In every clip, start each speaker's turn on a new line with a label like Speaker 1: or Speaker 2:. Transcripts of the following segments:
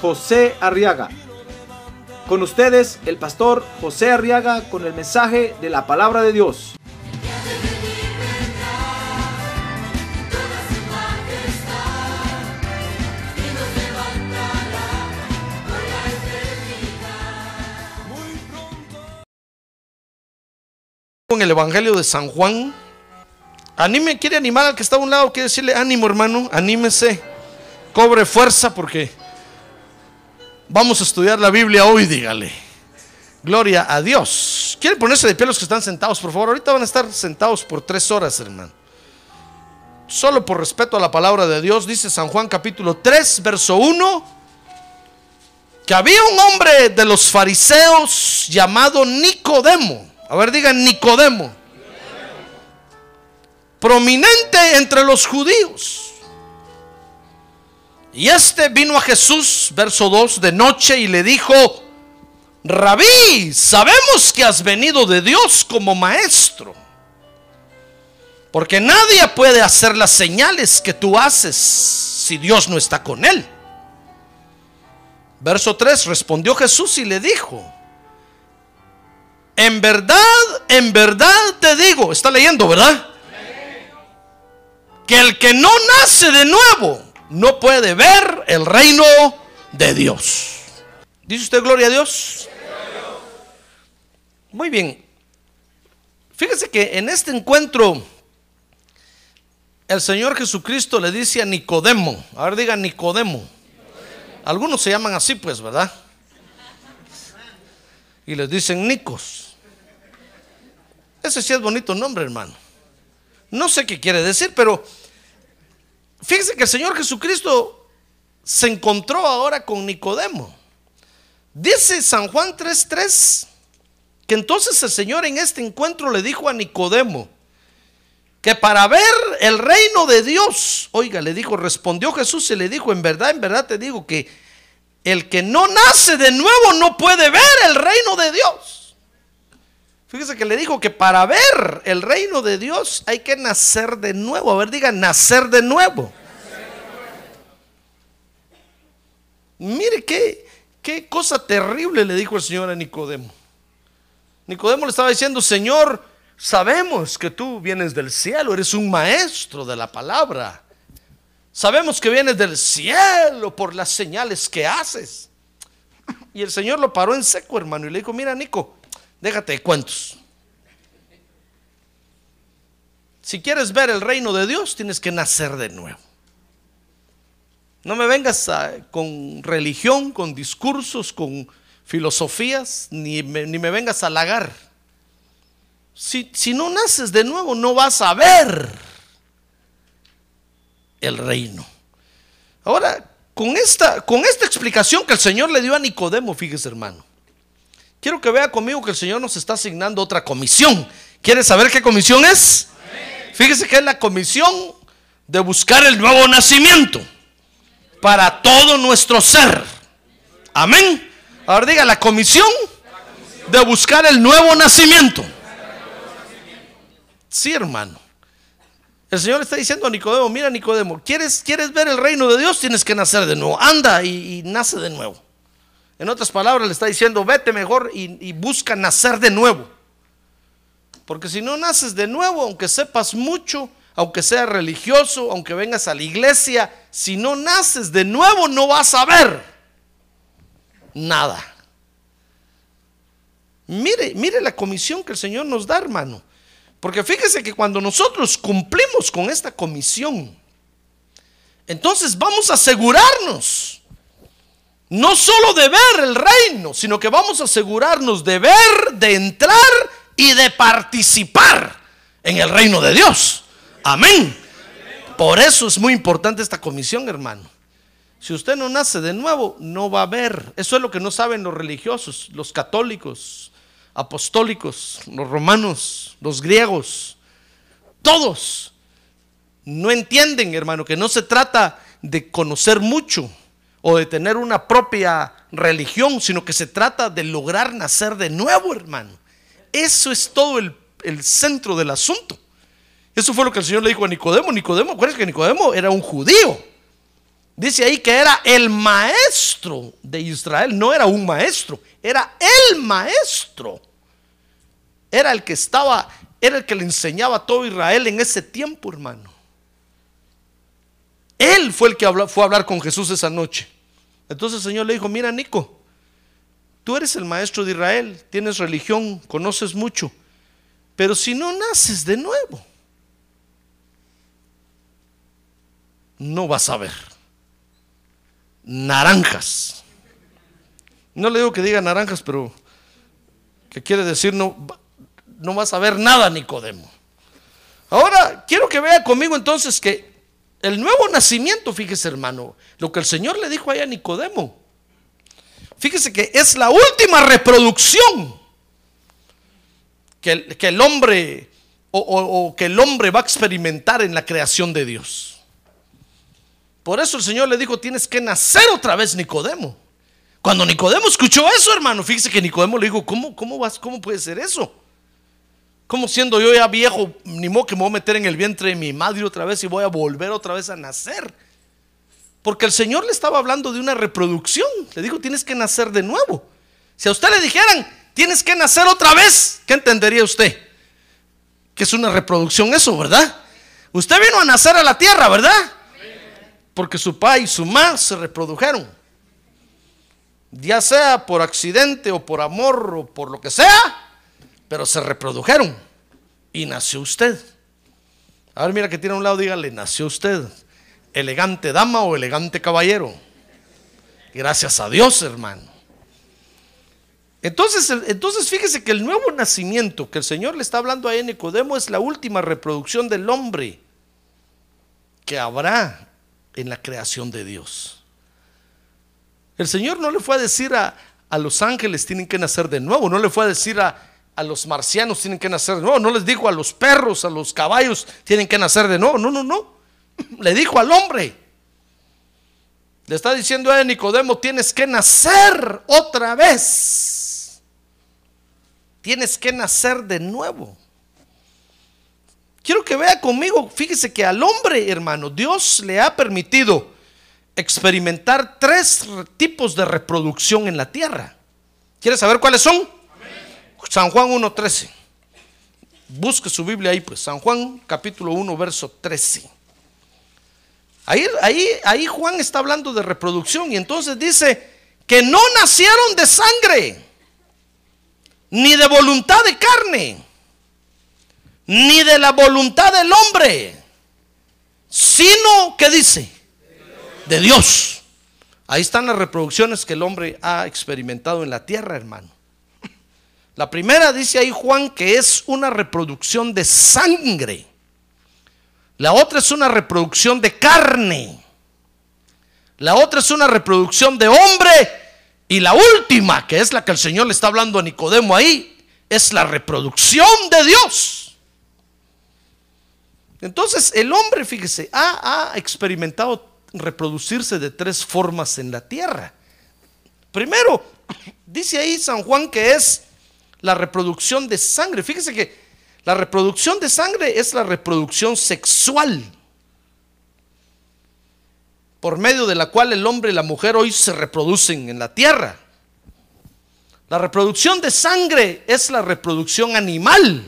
Speaker 1: José Arriaga. Con ustedes, el pastor José Arriaga con el mensaje de la palabra de Dios.
Speaker 2: en el Evangelio de San Juan. Anime, quiere animar al que está a un lado, quiere decirle ánimo hermano, anímese, cobre fuerza porque vamos a estudiar la Biblia hoy, dígale. Gloria a Dios. ¿Quieren ponerse de pie los que están sentados, por favor? Ahorita van a estar sentados por tres horas, hermano. Solo por respeto a la palabra de Dios, dice San Juan capítulo 3, verso 1, que había un hombre de los fariseos llamado Nicodemo a ver, digan Nicodemo. Prominente entre los judíos. Y este vino a Jesús, verso 2, de noche y le dijo, Rabí, sabemos que has venido de Dios como maestro. Porque nadie puede hacer las señales que tú haces si Dios no está con él. Verso 3, respondió Jesús y le dijo, en verdad, en verdad te digo, está leyendo, ¿verdad? Que el que no nace de nuevo no puede ver el reino de Dios. ¿Dice usted gloria a Dios? Muy bien. Fíjese que en este encuentro el Señor Jesucristo le dice a Nicodemo, a ver diga Nicodemo. Algunos se llaman así pues, ¿verdad? Y les dicen Nicos. Ese sí es bonito nombre, hermano. No sé qué quiere decir, pero fíjese que el Señor Jesucristo se encontró ahora con Nicodemo. Dice San Juan 3:3 que entonces el Señor en este encuentro le dijo a Nicodemo que para ver el reino de Dios, oiga, le dijo, respondió Jesús y le dijo, en verdad, en verdad te digo que el que no nace de nuevo no puede ver el reino de Dios. Fíjese que le dijo que para ver el reino de Dios hay que nacer de nuevo. A ver, diga, nacer de nuevo. Mire qué, qué cosa terrible le dijo el Señor a Nicodemo. Nicodemo le estaba diciendo, Señor, sabemos que tú vienes del cielo, eres un maestro de la palabra. Sabemos que vienes del cielo por las señales que haces. Y el Señor lo paró en seco, hermano, y le dijo, mira, Nico, Déjate de cuentos. Si quieres ver el reino de Dios, tienes que nacer de nuevo. No me vengas con religión, con discursos, con filosofías, ni me, ni me vengas a halagar. Si, si no naces de nuevo, no vas a ver el reino. Ahora, con esta, con esta explicación que el Señor le dio a Nicodemo, fíjese hermano, Quiero que vea conmigo que el Señor nos está asignando otra comisión. ¿Quiere saber qué comisión es? Fíjese que es la comisión de buscar el nuevo nacimiento para todo nuestro ser. Amén. Ahora diga la comisión de buscar el nuevo nacimiento. Sí, hermano. El Señor está diciendo a Nicodemo, mira Nicodemo, ¿quieres, ¿quieres ver el reino de Dios? Tienes que nacer de nuevo. Anda y nace de nuevo. En otras palabras, le está diciendo, vete mejor y, busca nacer de nuevo. Porque si no naces de nuevo, aunque sepas mucho, aunque seas religioso, aunque vengas a la iglesia, si no naces de nuevo no vas a ver nada. Mire, mire la comisión que el Señor nos da, hermano. Porque fíjese que cuando nosotros cumplimos con esta comisión, entonces vamos a asegurarnos no solo de ver el reino, sino que vamos a asegurarnos de ver, de entrar y de participar en el reino de Dios. Amén. Por eso es muy importante esta comisión, hermano. Si usted no nace de nuevo, no va a haber. Eso es lo que no saben los religiosos, los católicos, apostólicos, los romanos, los griegos. Todos no entienden, hermano, que no se trata de conocer mucho o de tener una propia religión, sino que se trata de lograr nacer de nuevo, hermano. Eso es todo el, el centro del asunto. Eso fue lo que el Señor le dijo a Nicodemo. Nicodemo, acuérdense que Nicodemo era un judío. Dice ahí que era el maestro de Israel. No era un maestro, era el maestro. Era el que estaba, era el que le enseñaba a todo Israel en ese tiempo, hermano. Él fue el que fue a hablar con Jesús esa noche. Entonces el Señor le dijo, mira Nico, tú eres el maestro de Israel, tienes religión, conoces mucho, pero si no naces de nuevo, no vas a ver naranjas. No le digo que diga naranjas, pero que quiere decir no, no vas a ver nada, Nicodemo. Ahora, quiero que vea conmigo entonces que el nuevo nacimiento, fíjese hermano, lo que el Señor le dijo ahí a Nicodemo, fíjese que es la última reproducción que el, que el hombre o, o que el hombre va a experimentar en la creación de Dios. Por eso el Señor le dijo, tienes que nacer otra vez, Nicodemo. Cuando Nicodemo escuchó eso, hermano, fíjese que Nicodemo le dijo, ¿cómo, cómo, vas, cómo puede ser eso? ¿Cómo siendo yo ya viejo, ni modo que me voy a meter en el vientre de mi madre otra vez y voy a volver otra vez a nacer? Porque el Señor le estaba hablando de una reproducción. Le dijo, tienes que nacer de nuevo. Si a usted le dijeran, tienes que nacer otra vez, ¿qué entendería usted? Que es una reproducción eso, ¿verdad? Usted vino a nacer a la tierra, ¿verdad? porque su padre y su madre se reprodujeron. Ya sea por accidente o por amor o por lo que sea, pero se reprodujeron. Y nació usted. A ver, mira que tiene a un lado, dígale, nació usted. Elegante dama o elegante caballero. Gracias a Dios, hermano. Entonces, entonces fíjese que el nuevo nacimiento que el Señor le está hablando a Nicodemo es la última reproducción del hombre que habrá en la creación de Dios. El Señor no le fue a decir a, los ángeles tienen que nacer de nuevo, no le fue a decir a, a los marcianos tienen que nacer de nuevo, no les dijo a los perros, a los caballos tienen que nacer de nuevo, no, no, no, le dijo al hombre. Le está diciendo a Nicodemo, tienes que nacer otra vez. Tienes que nacer de nuevo. Quiero que vea conmigo, fíjese que al hombre, hermano, Dios le ha permitido experimentar tres tipos de reproducción en la tierra. ¿Quiere saber cuáles son? San Juan 1.13. Busque su Biblia ahí, pues. San Juan capítulo 1, verso 13. Ahí, ahí, ahí Juan está hablando de reproducción y entonces dice que no nacieron de sangre, ni de voluntad de carne ni de la voluntad del hombre, sino que dice, de Dios. Ahí están las reproducciones que el hombre ha experimentado en la tierra, hermano. La primera dice ahí Juan que es una reproducción de sangre. La otra es una reproducción de carne. La otra es una reproducción de hombre. Y la última, que es la que el Señor le está hablando a Nicodemo ahí, es la reproducción de Dios. Entonces el hombre, fíjese, ha, experimentado reproducirse de tres formas en la tierra. Primero, dice ahí San Juan que es la reproducción de sangre. Fíjese que la reproducción de sangre es la reproducción sexual, por medio de la cual el hombre y la mujer hoy se reproducen en la tierra. La reproducción de sangre es la reproducción animal.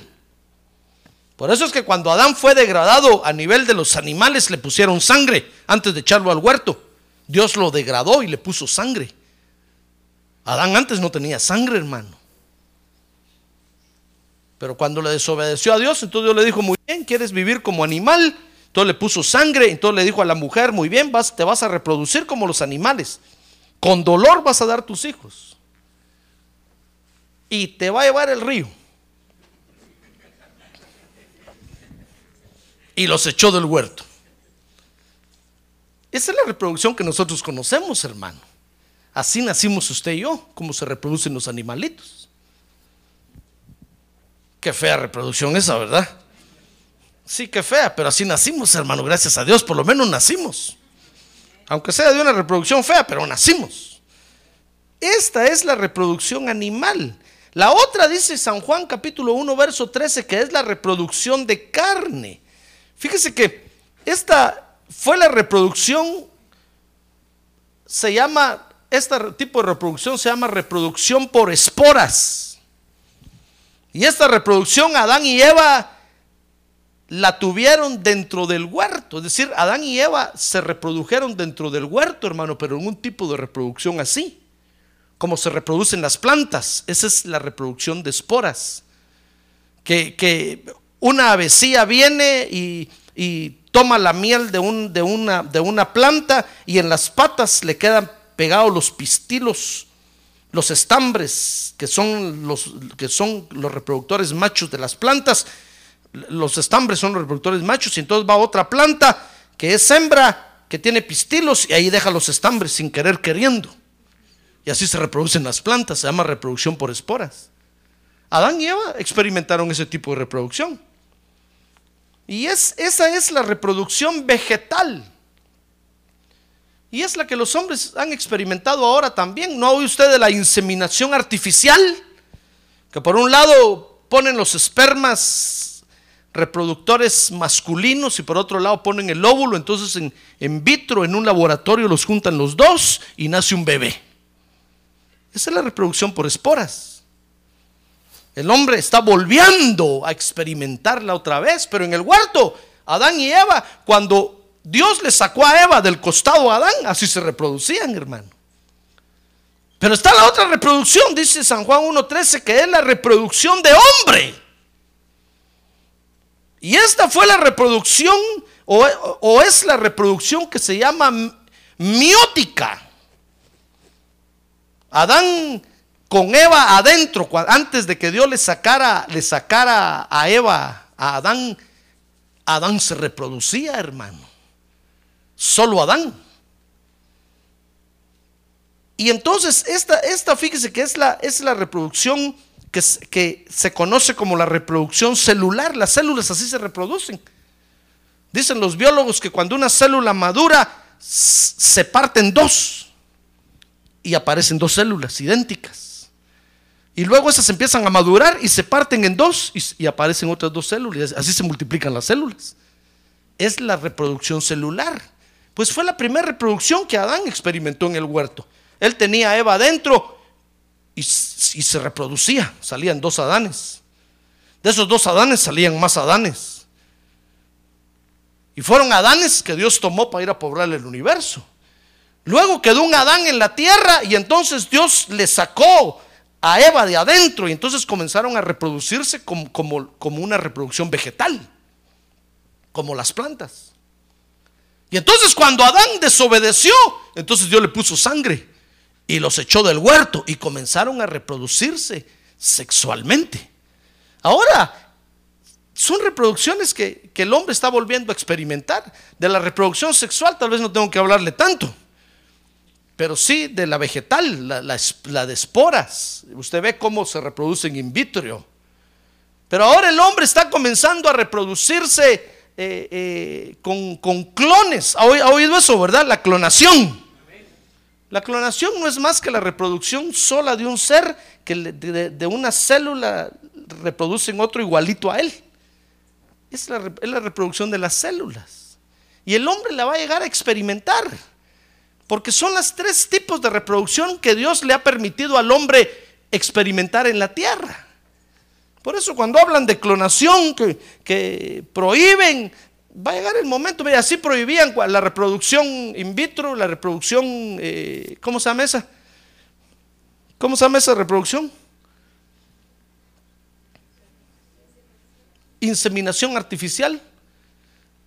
Speaker 2: Por eso es que cuando Adán fue degradado a nivel de los animales le pusieron sangre antes de echarlo al huerto. Dios lo degradó y le puso sangre. Adán antes no tenía sangre, hermano. Pero cuando le desobedeció a Dios, entonces Dios le dijo, muy bien, ¿quieres vivir como animal? Entonces le puso sangre, entonces le dijo a la mujer, muy bien, vas, te vas a reproducir como los animales. Con dolor vas a dar tus hijos. Y te va a llevar el río. y los echó del huerto. Esa es la reproducción que nosotros conocemos, hermano. Así nacimos usted y yo, como se reproducen los animalitos. Qué fea reproducción esa, ¿verdad? Sí, qué fea, pero así nacimos, hermano, gracias a Dios, por lo menos nacimos. Aunque sea de una reproducción fea, pero nacimos. Esta es la reproducción animal. La otra dice San Juan capítulo 1, verso 13, que es la reproducción de carne. Fíjese que esta fue la reproducción, se llama, este tipo de reproducción se llama reproducción por esporas. Y esta reproducción Adán y Eva la tuvieron dentro del huerto. Es decir, Adán y Eva se reprodujeron dentro del huerto, hermano, pero en un tipo de reproducción así, como se reproducen las plantas. Esa es la reproducción de esporas. Que, una avecilla viene y, toma la miel de una planta y en las patas le quedan pegados los pistilos, los estambres, que son los, que son los reproductores machos de las plantas los estambres son los reproductores machos y entonces va otra planta que es hembra, que tiene pistilos y ahí deja los estambres sin querer queriendo. Y así se reproducen las plantas, se llama reproducción por esporas. Adán y Eva experimentaron ese tipo de reproducción. Y es, esa es la reproducción vegetal. Y es la que los hombres han experimentado ahora también. ¿No oye usted de la inseminación artificial? Que por un lado ponen los espermas reproductores masculinos y por otro lado ponen el óvulo, entonces en, en, vitro, en un laboratorio los juntan los dos y nace un bebé. Esa es la reproducción por esporas. El hombre está volviendo a experimentarla otra vez, pero en el huerto, Adán y Eva, cuando Dios le sacó a Eva del costado a Adán, así se reproducían, hermano. Pero está la otra reproducción, dice San Juan 1.13, que es la reproducción de hombre. Y esta fue la reproducción, o, es la reproducción que se llama miótica. Adán con Eva adentro, antes de que Dios le sacara, le sacara a Eva, a Adán, Adán se reproducía, hermano. Solo Adán. Y entonces, esta, esta fíjese que es la, es la reproducción que, se conoce como la reproducción celular. Las células así se reproducen. Dicen los biólogos que cuando una célula madura se parte en dos y aparecen dos células idénticas. Y luego esas empiezan a madurar y se parten en dos y, y aparecen otras dos células. Así se multiplican las células. Es la reproducción celular. Pues fue la primera reproducción que Adán experimentó en el huerto. Él tenía a Eva adentro y, se reproducía, salían dos Adanes. De esos dos Adanes salían más Adanes. Y fueron Adanes que Dios tomó para ir a poblar el universo. Luego quedó un Adán en la tierra y entonces Dios le sacó a Eva de adentro y entonces comenzaron a reproducirse como, una reproducción vegetal, como las plantas. Y entonces cuando Adán desobedeció, entonces Dios le puso sangre y los echó del huerto y comenzaron a reproducirse sexualmente. Ahora, son reproducciones que, el hombre está volviendo a experimentar. De la reproducción sexual tal vez no tengo que hablarle tanto, pero sí de la vegetal, la, de esporas. Usted ve cómo se reproducen in vitro. Pero ahora el hombre está comenzando a reproducirse eh, eh, con, con, clones. ¿Ha oído eso, verdad? La clonación. La clonación no es más que la reproducción sola de un ser que de, una célula reproduce en otro igualito a él. Es la, es la reproducción de las células. Y el hombre la va a llegar a experimentar. Porque son los tres tipos de reproducción que Dios le ha permitido al hombre experimentar en la tierra. Por eso cuando hablan de clonación, que, que prohíben va a llegar el momento, mira, así prohibían la reproducción in vitro, la reproducción, eh, ¿cómo se llama esa? ¿Cómo se llama esa reproducción? Inseminación artificial.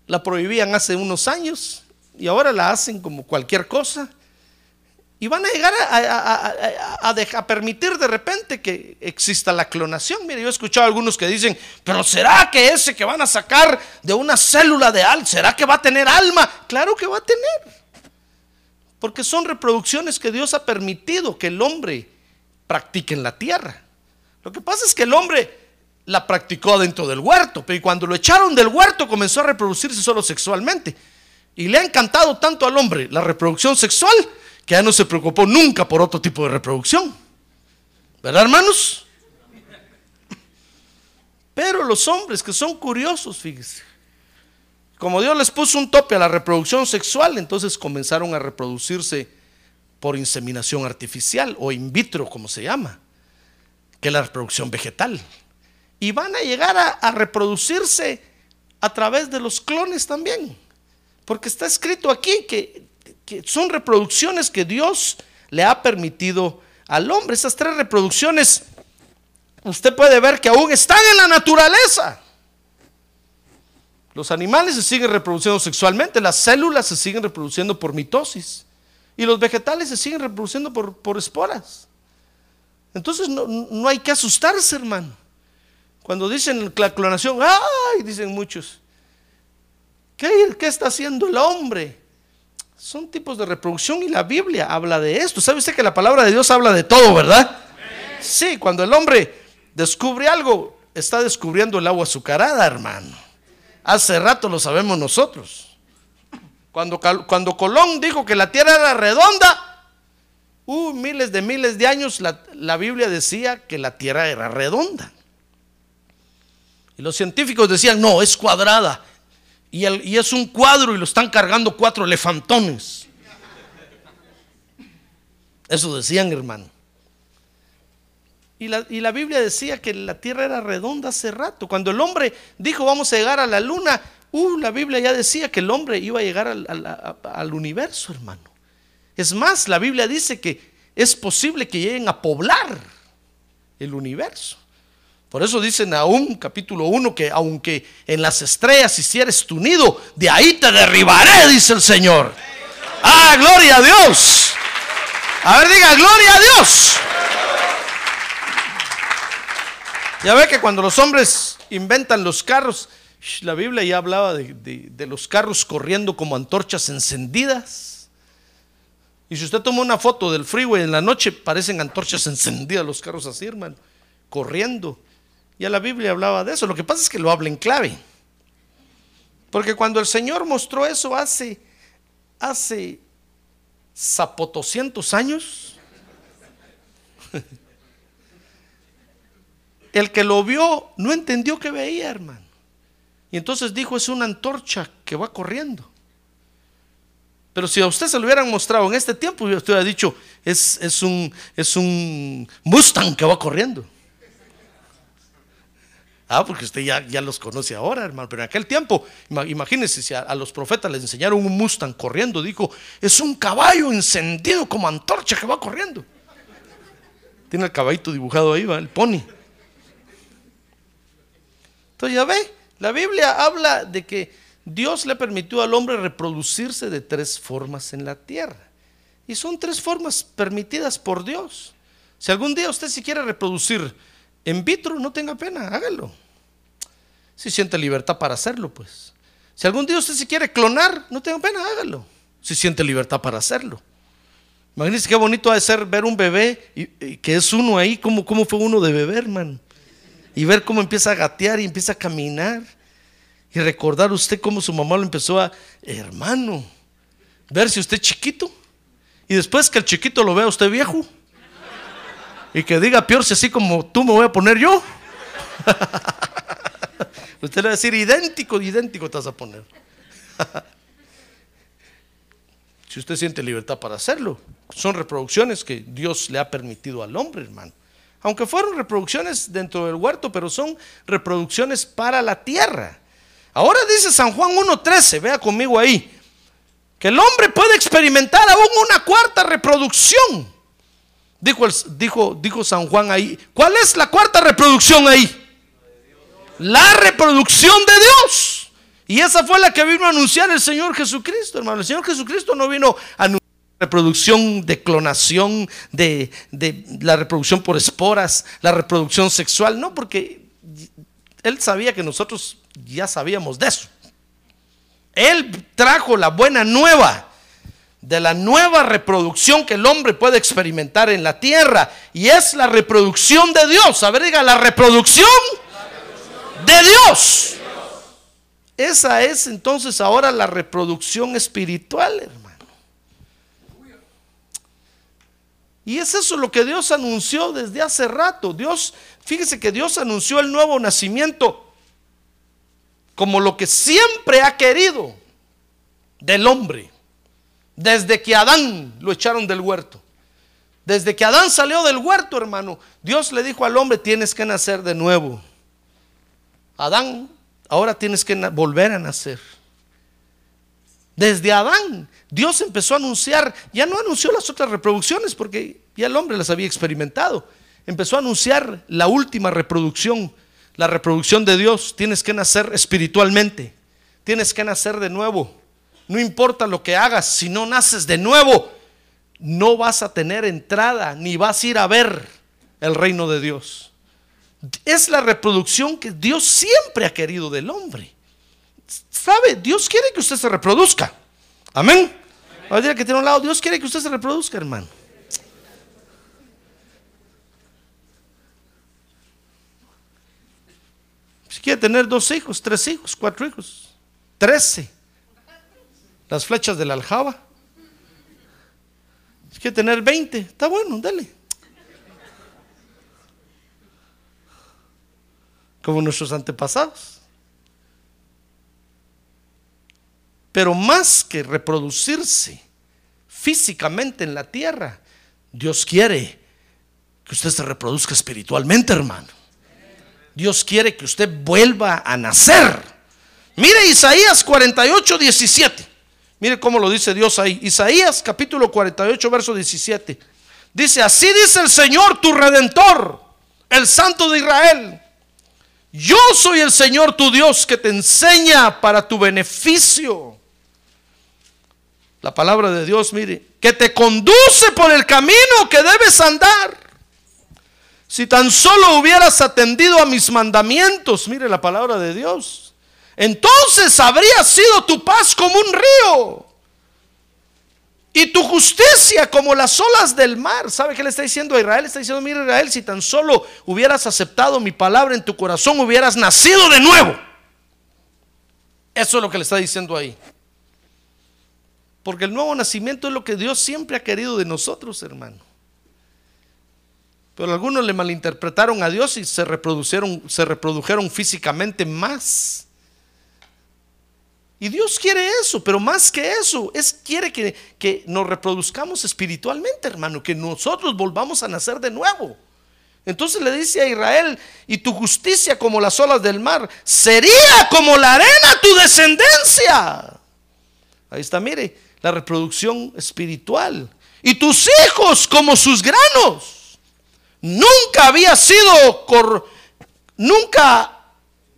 Speaker 2: La prohibían hace unos años y ahora la hacen como cualquier cosa. Y van a llegar a, permitir de repente que exista la clonación. Mire, yo he escuchado a algunos que dicen, pero ¿será que ese que van a sacar de una célula de alma, ¿será que va a tener alma? Claro que va a tener. Porque son reproducciones que Dios ha permitido que el hombre practique en la tierra. Lo que pasa es que el hombre la practicó dentro del huerto, pero cuando lo echaron del huerto comenzó a reproducirse solo sexualmente. Y le ha encantado tanto al hombre la reproducción sexual que ya no se preocupó nunca por otro tipo de reproducción. ¿Verdad, hermanos? Pero los hombres que son curiosos, fíjense, como Dios les puso un tope a la reproducción sexual, entonces comenzaron a reproducirse por inseminación artificial o in vitro, como se llama, que es la reproducción vegetal. Y van a llegar a, a reproducirse a través de los clones también. Porque está escrito aquí que, son reproducciones que Dios le ha permitido al hombre. Esas tres reproducciones, usted puede ver que aún están en la naturaleza. Los animales se siguen reproduciendo sexualmente, las células se siguen reproduciendo por mitosis y los vegetales se siguen reproduciendo por, por esporas. Entonces no, no hay que asustarse, hermano. Cuando dicen la clonación, ¡ay! Dicen muchos. ¿Qué, ¿Qué, está haciendo el hombre? Son tipos de reproducción y la Biblia habla de esto. ¿Sabe usted que la palabra de Dios habla de todo, verdad? Sí, cuando el hombre descubre algo, está descubriendo el agua azucarada, hermano. Hace rato lo sabemos nosotros. Cuando, cuando Colón dijo que la tierra era redonda, uh, miles de miles de años la, la Biblia decía que la tierra era redonda. Y los científicos decían, no, es cuadrada. Y, el, y, es un cuadro y lo están cargando cuatro elefantones. Eso decían, hermano. Y la, y la, Biblia decía que la tierra era redonda hace rato. Cuando el hombre dijo vamos a llegar a la luna, uh, la Biblia ya decía que el hombre iba a llegar al, al, al universo, hermano. Es más, la Biblia dice que es posible que lleguen a poblar el universo. Por eso dice Nahum capítulo 1 que aunque en las estrellas hicieres tu nido, de ahí te derribaré, dice el Señor. Ah, gloria a Dios. A ver, diga, gloria a Dios. Ya ve que cuando los hombres inventan los carros, la Biblia ya hablaba de, de, de los carros corriendo como antorchas encendidas. Y si usted toma una foto del freeway en la noche, parecen antorchas encendidas los carros así, hermano, corriendo. Ya la Biblia hablaba de eso. Lo que pasa es que lo habla en clave. Porque cuando el Señor mostró eso hace, hace zapotoscientos años, el que lo vio no entendió que veía, hermano. Y entonces dijo, es una antorcha que va corriendo. Pero si a usted se lo hubieran mostrado en este tiempo, usted hubiera dicho, es, es, un, es un Mustang que va corriendo. Ah, porque usted ya, ya, los conoce ahora, hermano. Pero en aquel tiempo, imagínense, si a, los profetas les enseñaron un Mustang corriendo, dijo, es un caballo encendido como antorcha que va corriendo. Tiene el caballito dibujado ahí, ¿va? el pony. Entonces ya ve, la Biblia habla de que Dios le permitió al hombre reproducirse de tres formas en la tierra. Y son tres formas permitidas por Dios. Si algún día usted se quiere reproducir en vitro, no tenga pena, hágalo. Si siente libertad para hacerlo, pues. Si algún día usted se quiere clonar, no tenga pena, hágalo. Si siente libertad para hacerlo. Imagínense qué bonito ha de ser ver un bebé y, que es uno ahí, como cómo fue uno de bebé, hermano. Y ver cómo empieza a gatear y empieza a caminar. Y recordar usted cómo su mamá lo empezó a, hermano, verse usted chiquito. Y después que el chiquito lo vea usted viejo. Y que diga, peor si así como tú me voy a poner yo. usted le va a decir, idéntico, idéntico te vas a poner. si usted siente libertad para hacerlo. Son reproducciones que Dios le ha permitido al hombre, hermano. Aunque fueron reproducciones dentro del huerto, pero son reproducciones para la tierra. Ahora dice San Juan 1.13, vea conmigo ahí, que el hombre puede experimentar aún una cuarta reproducción. Dijo, dijo, dijo San Juan ahí, ¿cuál es la cuarta reproducción ahí? La reproducción de Dios. Y esa fue la que vino a anunciar el Señor Jesucristo, hermano. El Señor Jesucristo no vino a anunciar reproducción de clonación, de, de la reproducción por esporas, la reproducción sexual, no, porque él sabía que nosotros ya sabíamos de eso. Él trajo la buena nueva de la nueva reproducción que el hombre puede experimentar en la tierra. Y es la reproducción de Dios. A ver, diga, la reproducción, de Dios. Esa es entonces ahora la reproducción espiritual, hermano. Y es eso lo que Dios anunció desde hace rato. Dios, fíjese que Dios anunció el nuevo nacimiento como lo que siempre ha querido del hombre. Desde que Adán lo echaron del huerto. Desde que Adán salió del huerto, hermano, Dios le dijo al hombre, tienes que nacer de nuevo. Adán, ahora tienes que volver a nacer. Desde Adán, Dios empezó a anunciar, ya no anunció las otras reproducciones porque ya el hombre las había experimentado. Empezó a anunciar la última reproducción, la reproducción de Dios. Tienes que nacer espiritualmente, tienes que nacer de nuevo. No importa lo que hagas, si no naces de nuevo, no vas a tener entrada ni vas a ir a ver el reino de Dios. Es la reproducción que Dios siempre ha querido del hombre. ¿Sabe? Dios quiere que usted se reproduzca. Amén. Que tiene un lado, Dios quiere que usted se reproduzca, hermano. Si quiere tener dos hijos, tres hijos, cuatro hijos, trece. Las flechas de la aljaba. Si quiere tener veinte, está bueno, dale. Como nuestros antepasados. Pero más que reproducirse físicamente en la tierra, Dios quiere que usted se reproduzca espiritualmente, hermano. Dios quiere que usted vuelva a nacer. Mire Isaías 48, 17. Mire cómo lo dice Dios ahí. Isaías capítulo 48, verso 17. Dice, así dice el Señor, tu redentor, el Santo de Israel. Yo soy el Señor tu Dios que te enseña para tu beneficio la palabra de Dios, mire, que te conduce por el camino que debes andar. Si tan solo hubieras atendido a mis mandamientos, mire la palabra de Dios, entonces habría sido tu paz como un río y tu justicia como las olas del mar. ¿Sabe qué le está diciendo a Israel? está diciendo, mire Israel, si tan solo hubieras aceptado mi palabra en tu corazón, hubieras nacido de nuevo. Eso es lo que le está diciendo ahí. Porque el nuevo nacimiento es lo que Dios siempre ha querido de nosotros, hermano. Pero algunos le malinterpretaron a Dios y se reprodujeron, se reprodujeron físicamente más. Y Dios quiere eso, pero más que eso, es quiere que, que nos reproduzcamos espiritualmente, hermano, que nosotros volvamos a nacer de nuevo. Entonces le dice a Israel, y tu justicia como las olas del mar, sería como la arena tu descendencia. Ahí está, mire, la reproducción espiritual. Y tus hijos como sus granos. Nunca había sido, nunca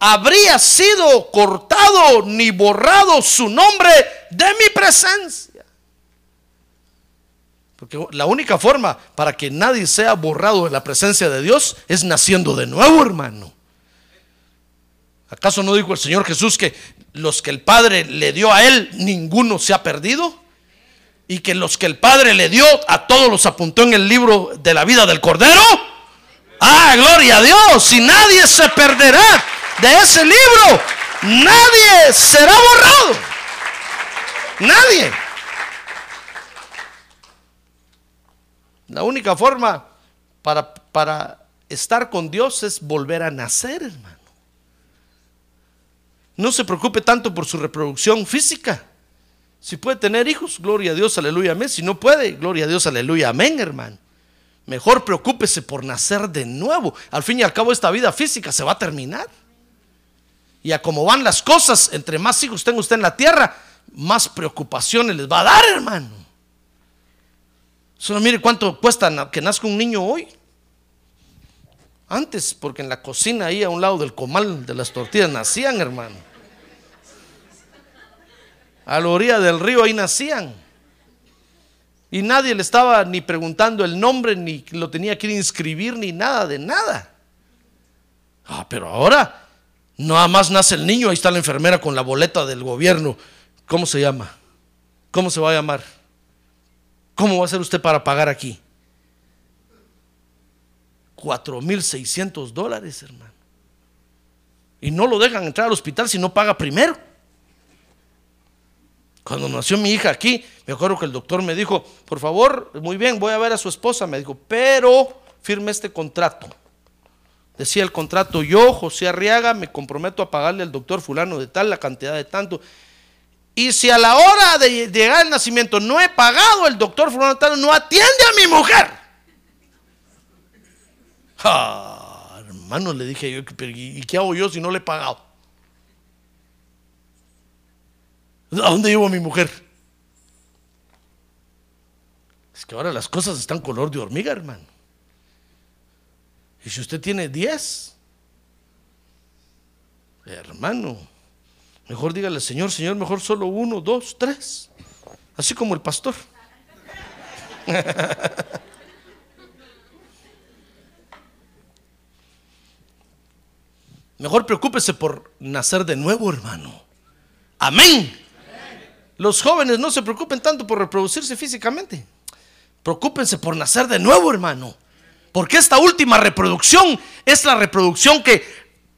Speaker 2: habría sido cortado ni borrado su nombre de mi presencia. Porque la única forma para que nadie sea borrado de la presencia de Dios es naciendo de nuevo, hermano. ¿Acaso no dijo el Señor Jesús que los que el Padre le dio a él, ninguno se ha perdido. Y que los que el Padre le dio, a todos los apuntó en el libro de la vida del Cordero. Ah, gloria a Dios. Y nadie se perderá de ese libro. Nadie será borrado. Nadie. La única forma para, para estar con Dios es volver a nacer, hermano. No se preocupe tanto por su reproducción física. Si puede tener hijos, gloria a Dios, aleluya, amén. Si no puede, gloria a Dios, aleluya, amén, hermano. Mejor preocúpese por nacer de nuevo. Al fin y al cabo esta vida física se va a terminar. Y a cómo van las cosas, entre más hijos tenga usted en la tierra, más preocupaciones les va a dar, hermano. Solo mire cuánto cuesta que nazca un niño hoy. Antes, porque en la cocina ahí a un lado del comal de las tortillas nacían, hermano. A la orilla del río ahí nacían. Y nadie le estaba ni preguntando el nombre, ni lo tenía que inscribir, ni nada de nada. Ah, pero ahora, nada más nace el niño, ahí está la enfermera con la boleta del gobierno. ¿Cómo se llama? ¿Cómo se va a llamar? ¿Cómo va a ser usted para pagar aquí? 4.600 dólares, hermano. Y no lo dejan entrar al hospital si no paga primero. Cuando nació mi hija aquí, me acuerdo que el doctor me dijo, por favor, muy bien, voy a ver a su esposa. Me dijo, pero firme este contrato. Decía el contrato, yo, José Arriaga, me comprometo a pagarle al doctor fulano de tal la cantidad de tanto. Y si a la hora de llegar al nacimiento no he pagado, el doctor fulano de tal no atiende a mi mujer. Ah, hermano, le dije yo, ¿y qué hago yo si no le he pagado? ¿A dónde llevo a mi mujer? Es que ahora las cosas están color de hormiga, hermano. Y si usted tiene 10, hermano, mejor dígale, Señor, Señor, mejor solo uno, dos, tres. Así como el pastor. Mejor preocúpese por nacer de nuevo, hermano. Amén. Los jóvenes no se preocupen tanto por reproducirse físicamente. Preocúpense por nacer de nuevo, hermano. Porque esta última reproducción es la reproducción que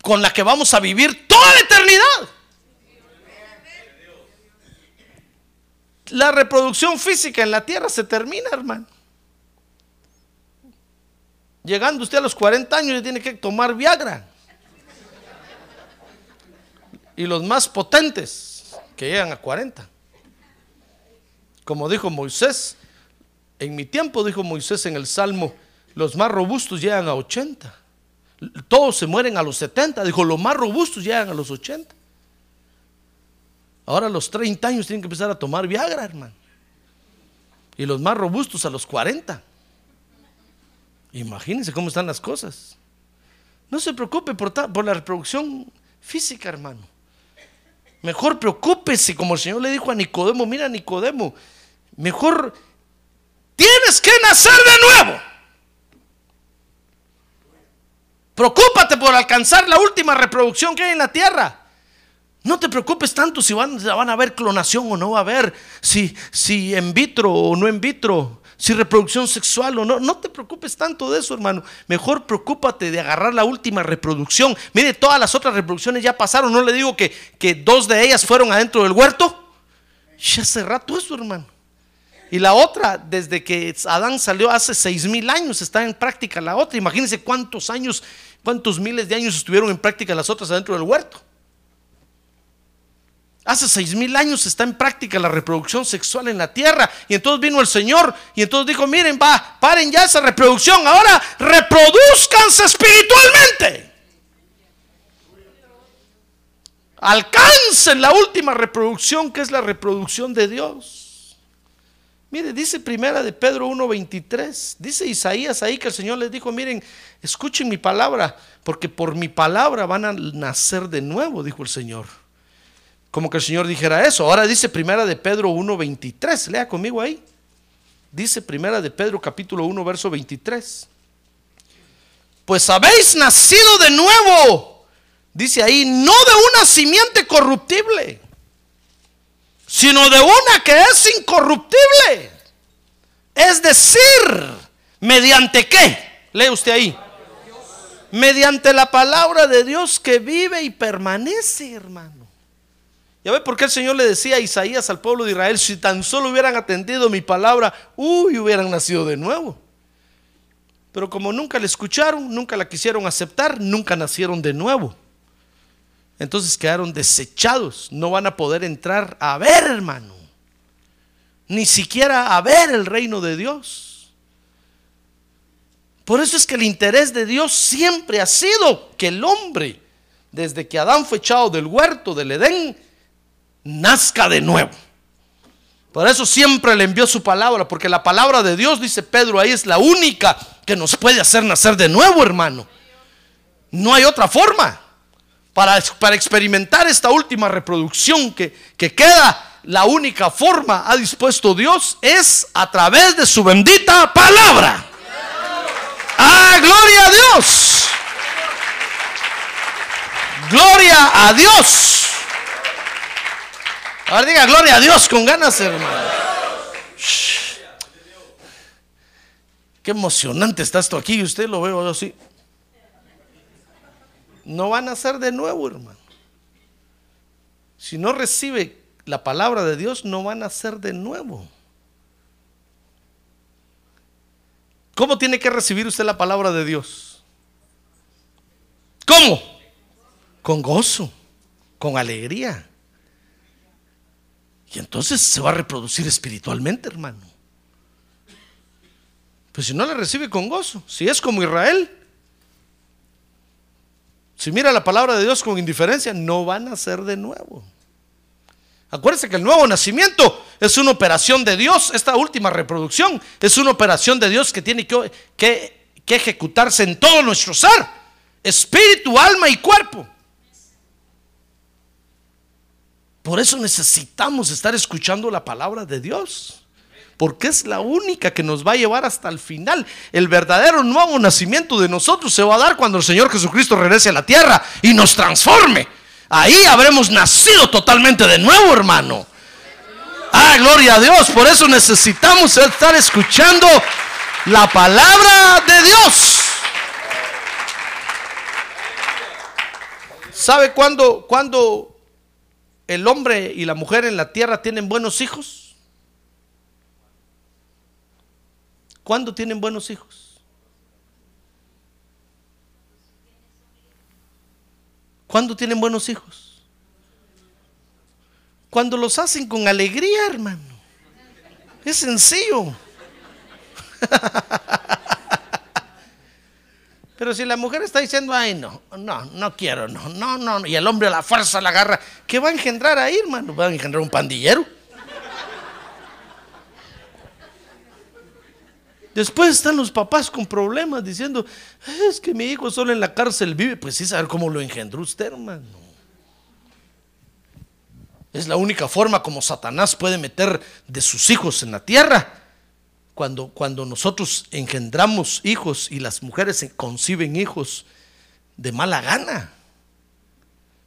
Speaker 2: con la que vamos a vivir toda la eternidad. La reproducción física en la tierra se termina, hermano. Llegando usted a los 40 años, tiene que tomar Viagra. Y los más potentes que llegan a 40. Como dijo Moisés, en mi tiempo dijo Moisés en el Salmo, los más robustos llegan a 80. Todos se mueren a los 70. Dijo, los más robustos llegan a los 80. Ahora a los 30 años tienen que empezar a tomar Viagra, hermano. Y los más robustos a los 40. Imagínense cómo están las cosas. No se preocupe por, por la reproducción física, hermano. Mejor preocúpese, como el Señor le dijo a Nicodemo, mira Nicodemo, Mejor tienes que nacer de nuevo. Preocúpate por alcanzar la última reproducción que hay en la tierra. No te preocupes tanto si van, van a haber clonación o no va a haber, si, si en vitro o no en vitro, si reproducción sexual o no. No te preocupes tanto de eso, hermano. Mejor preocúpate de agarrar la última reproducción. Mire, todas las otras reproducciones ya pasaron. No le digo que, que dos de ellas fueron adentro del huerto. Ya hace rato eso, hermano. Y la otra, desde que Adán salió hace seis mil años, está en práctica la otra. Imagínense cuántos años, cuántos miles de años estuvieron en práctica las otras adentro del huerto. Hace seis mil años está en práctica la reproducción sexual en la tierra. Y entonces vino el Señor y entonces dijo, miren, va, paren ya esa reproducción. Ahora reproduzcanse espiritualmente. Alcancen la última reproducción que es la reproducción de Dios. Mire, dice primera de Pedro 1.23, dice Isaías ahí que el Señor les dijo, miren, escuchen mi palabra, porque por mi palabra van a nacer de nuevo, dijo el Señor. Como que el Señor dijera eso. Ahora dice primera de Pedro 1.23, lea conmigo ahí. Dice primera de Pedro capítulo 1, verso 23. Pues habéis nacido de nuevo, dice ahí, no de una simiente corruptible sino de una que es incorruptible. Es decir, ¿mediante qué? Lee usted ahí. Mediante la palabra de Dios que vive y permanece, hermano. ¿Ya ve por qué el Señor le decía a Isaías al pueblo de Israel, si tan solo hubieran atendido mi palabra, uy, hubieran nacido de nuevo? Pero como nunca la escucharon, nunca la quisieron aceptar, nunca nacieron de nuevo. Entonces quedaron desechados. No van a poder entrar a ver, hermano. Ni siquiera a ver el reino de Dios. Por eso es que el interés de Dios siempre ha sido que el hombre, desde que Adán fue echado del huerto del Edén, nazca de nuevo. Por eso siempre le envió su palabra, porque la palabra de Dios, dice Pedro, ahí es la única que nos puede hacer nacer de nuevo, hermano. No hay otra forma para, experimentar esta última reproducción que, que queda, la única forma ha dispuesto Dios es a través de su bendita palabra. ¡Ah, gloria a Dios! ¡Gloria a Dios! Ahora diga gloria a Dios con ganas, hermano. qué emocionante está esto aquí. Usted lo veo así. No van a ser de nuevo, hermano. Si no recibe la palabra de Dios, no van a ser de nuevo. ¿Cómo tiene que recibir usted la palabra de Dios? ¿Cómo? Con gozo, con alegría. Y entonces se va a reproducir espiritualmente, hermano. Pues si no la recibe con gozo, si es como Israel, si mira la palabra de Dios con indiferencia, no van a ser de nuevo. Acuérdense que el nuevo nacimiento es una operación de Dios. Esta última reproducción es una operación de Dios que tiene que, que, que ejecutarse en todo nuestro ser, espíritu, alma y cuerpo. Por eso necesitamos estar escuchando la palabra de Dios. Porque es la única que nos va a llevar hasta el final. El verdadero nuevo nacimiento de nosotros se va a dar cuando el Señor Jesucristo regrese a la tierra y nos transforme. Ahí habremos nacido totalmente de nuevo, hermano. Ah, gloria a Dios. Por eso necesitamos estar escuchando la palabra de Dios. ¿Sabe cuándo, cuándo el hombre y la mujer en la tierra tienen buenos hijos? ¿Cuándo tienen buenos hijos? ¿Cuándo tienen buenos hijos? Cuando los hacen con alegría, hermano. Es sencillo. Pero si la mujer está diciendo, ay, no, no, no quiero, no, no, no, y el hombre a la fuerza la agarra, ¿qué va a engendrar ahí, hermano? Va a engendrar un pandillero. Después están los papás con problemas diciendo, es que mi hijo solo en la cárcel vive. Pues sí, saber cómo lo engendró usted, hermano. Es la única forma como Satanás puede meter de sus hijos en la tierra cuando, cuando nosotros engendramos hijos y las mujeres conciben hijos de mala gana.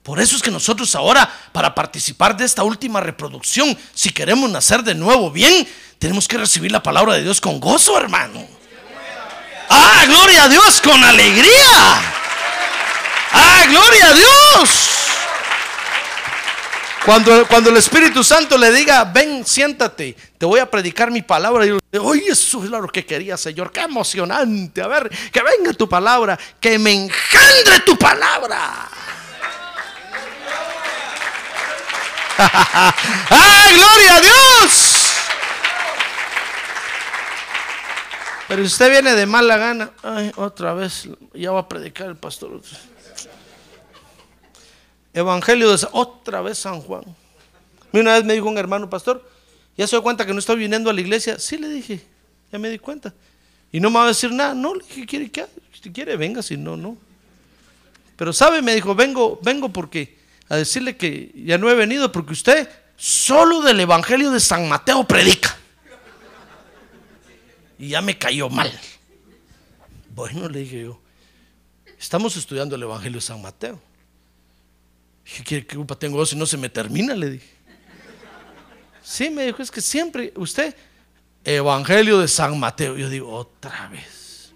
Speaker 2: Por eso es que nosotros ahora, para participar de esta última reproducción, si queremos nacer de nuevo bien, tenemos que recibir la palabra de Dios con gozo, hermano. Ah, gloria a Dios, con alegría. Ah, gloria a Dios. Cuando, cuando el Espíritu Santo le diga, ven, siéntate, te voy a predicar mi palabra. Y oye, eso es lo que quería, Señor. Qué emocionante. A ver, que venga tu palabra, que me engendre tu palabra. ¡Ay, gloria a Dios! Pero si usted viene de mala gana, otra vez, ya va a predicar el pastor. Evangelio de otra vez San Juan. Una vez me dijo un hermano pastor, ¿ya se dio cuenta que no estoy viniendo a la iglesia? Sí, le dije, ya me di cuenta. Y no me va a decir nada. No, le dije, ¿quiere que Si quiere, venga, si no, no. Pero sabe, me dijo, vengo, vengo porque a decirle que ya no he venido porque usted solo del Evangelio de San Mateo predica. Y ya me cayó mal. Bueno, le dije yo, estamos estudiando el Evangelio de San Mateo. ¿Qué, culpa tengo si no se me termina? Le dije. Sí, me dijo, es que siempre usted, Evangelio de San Mateo. Yo digo, otra vez.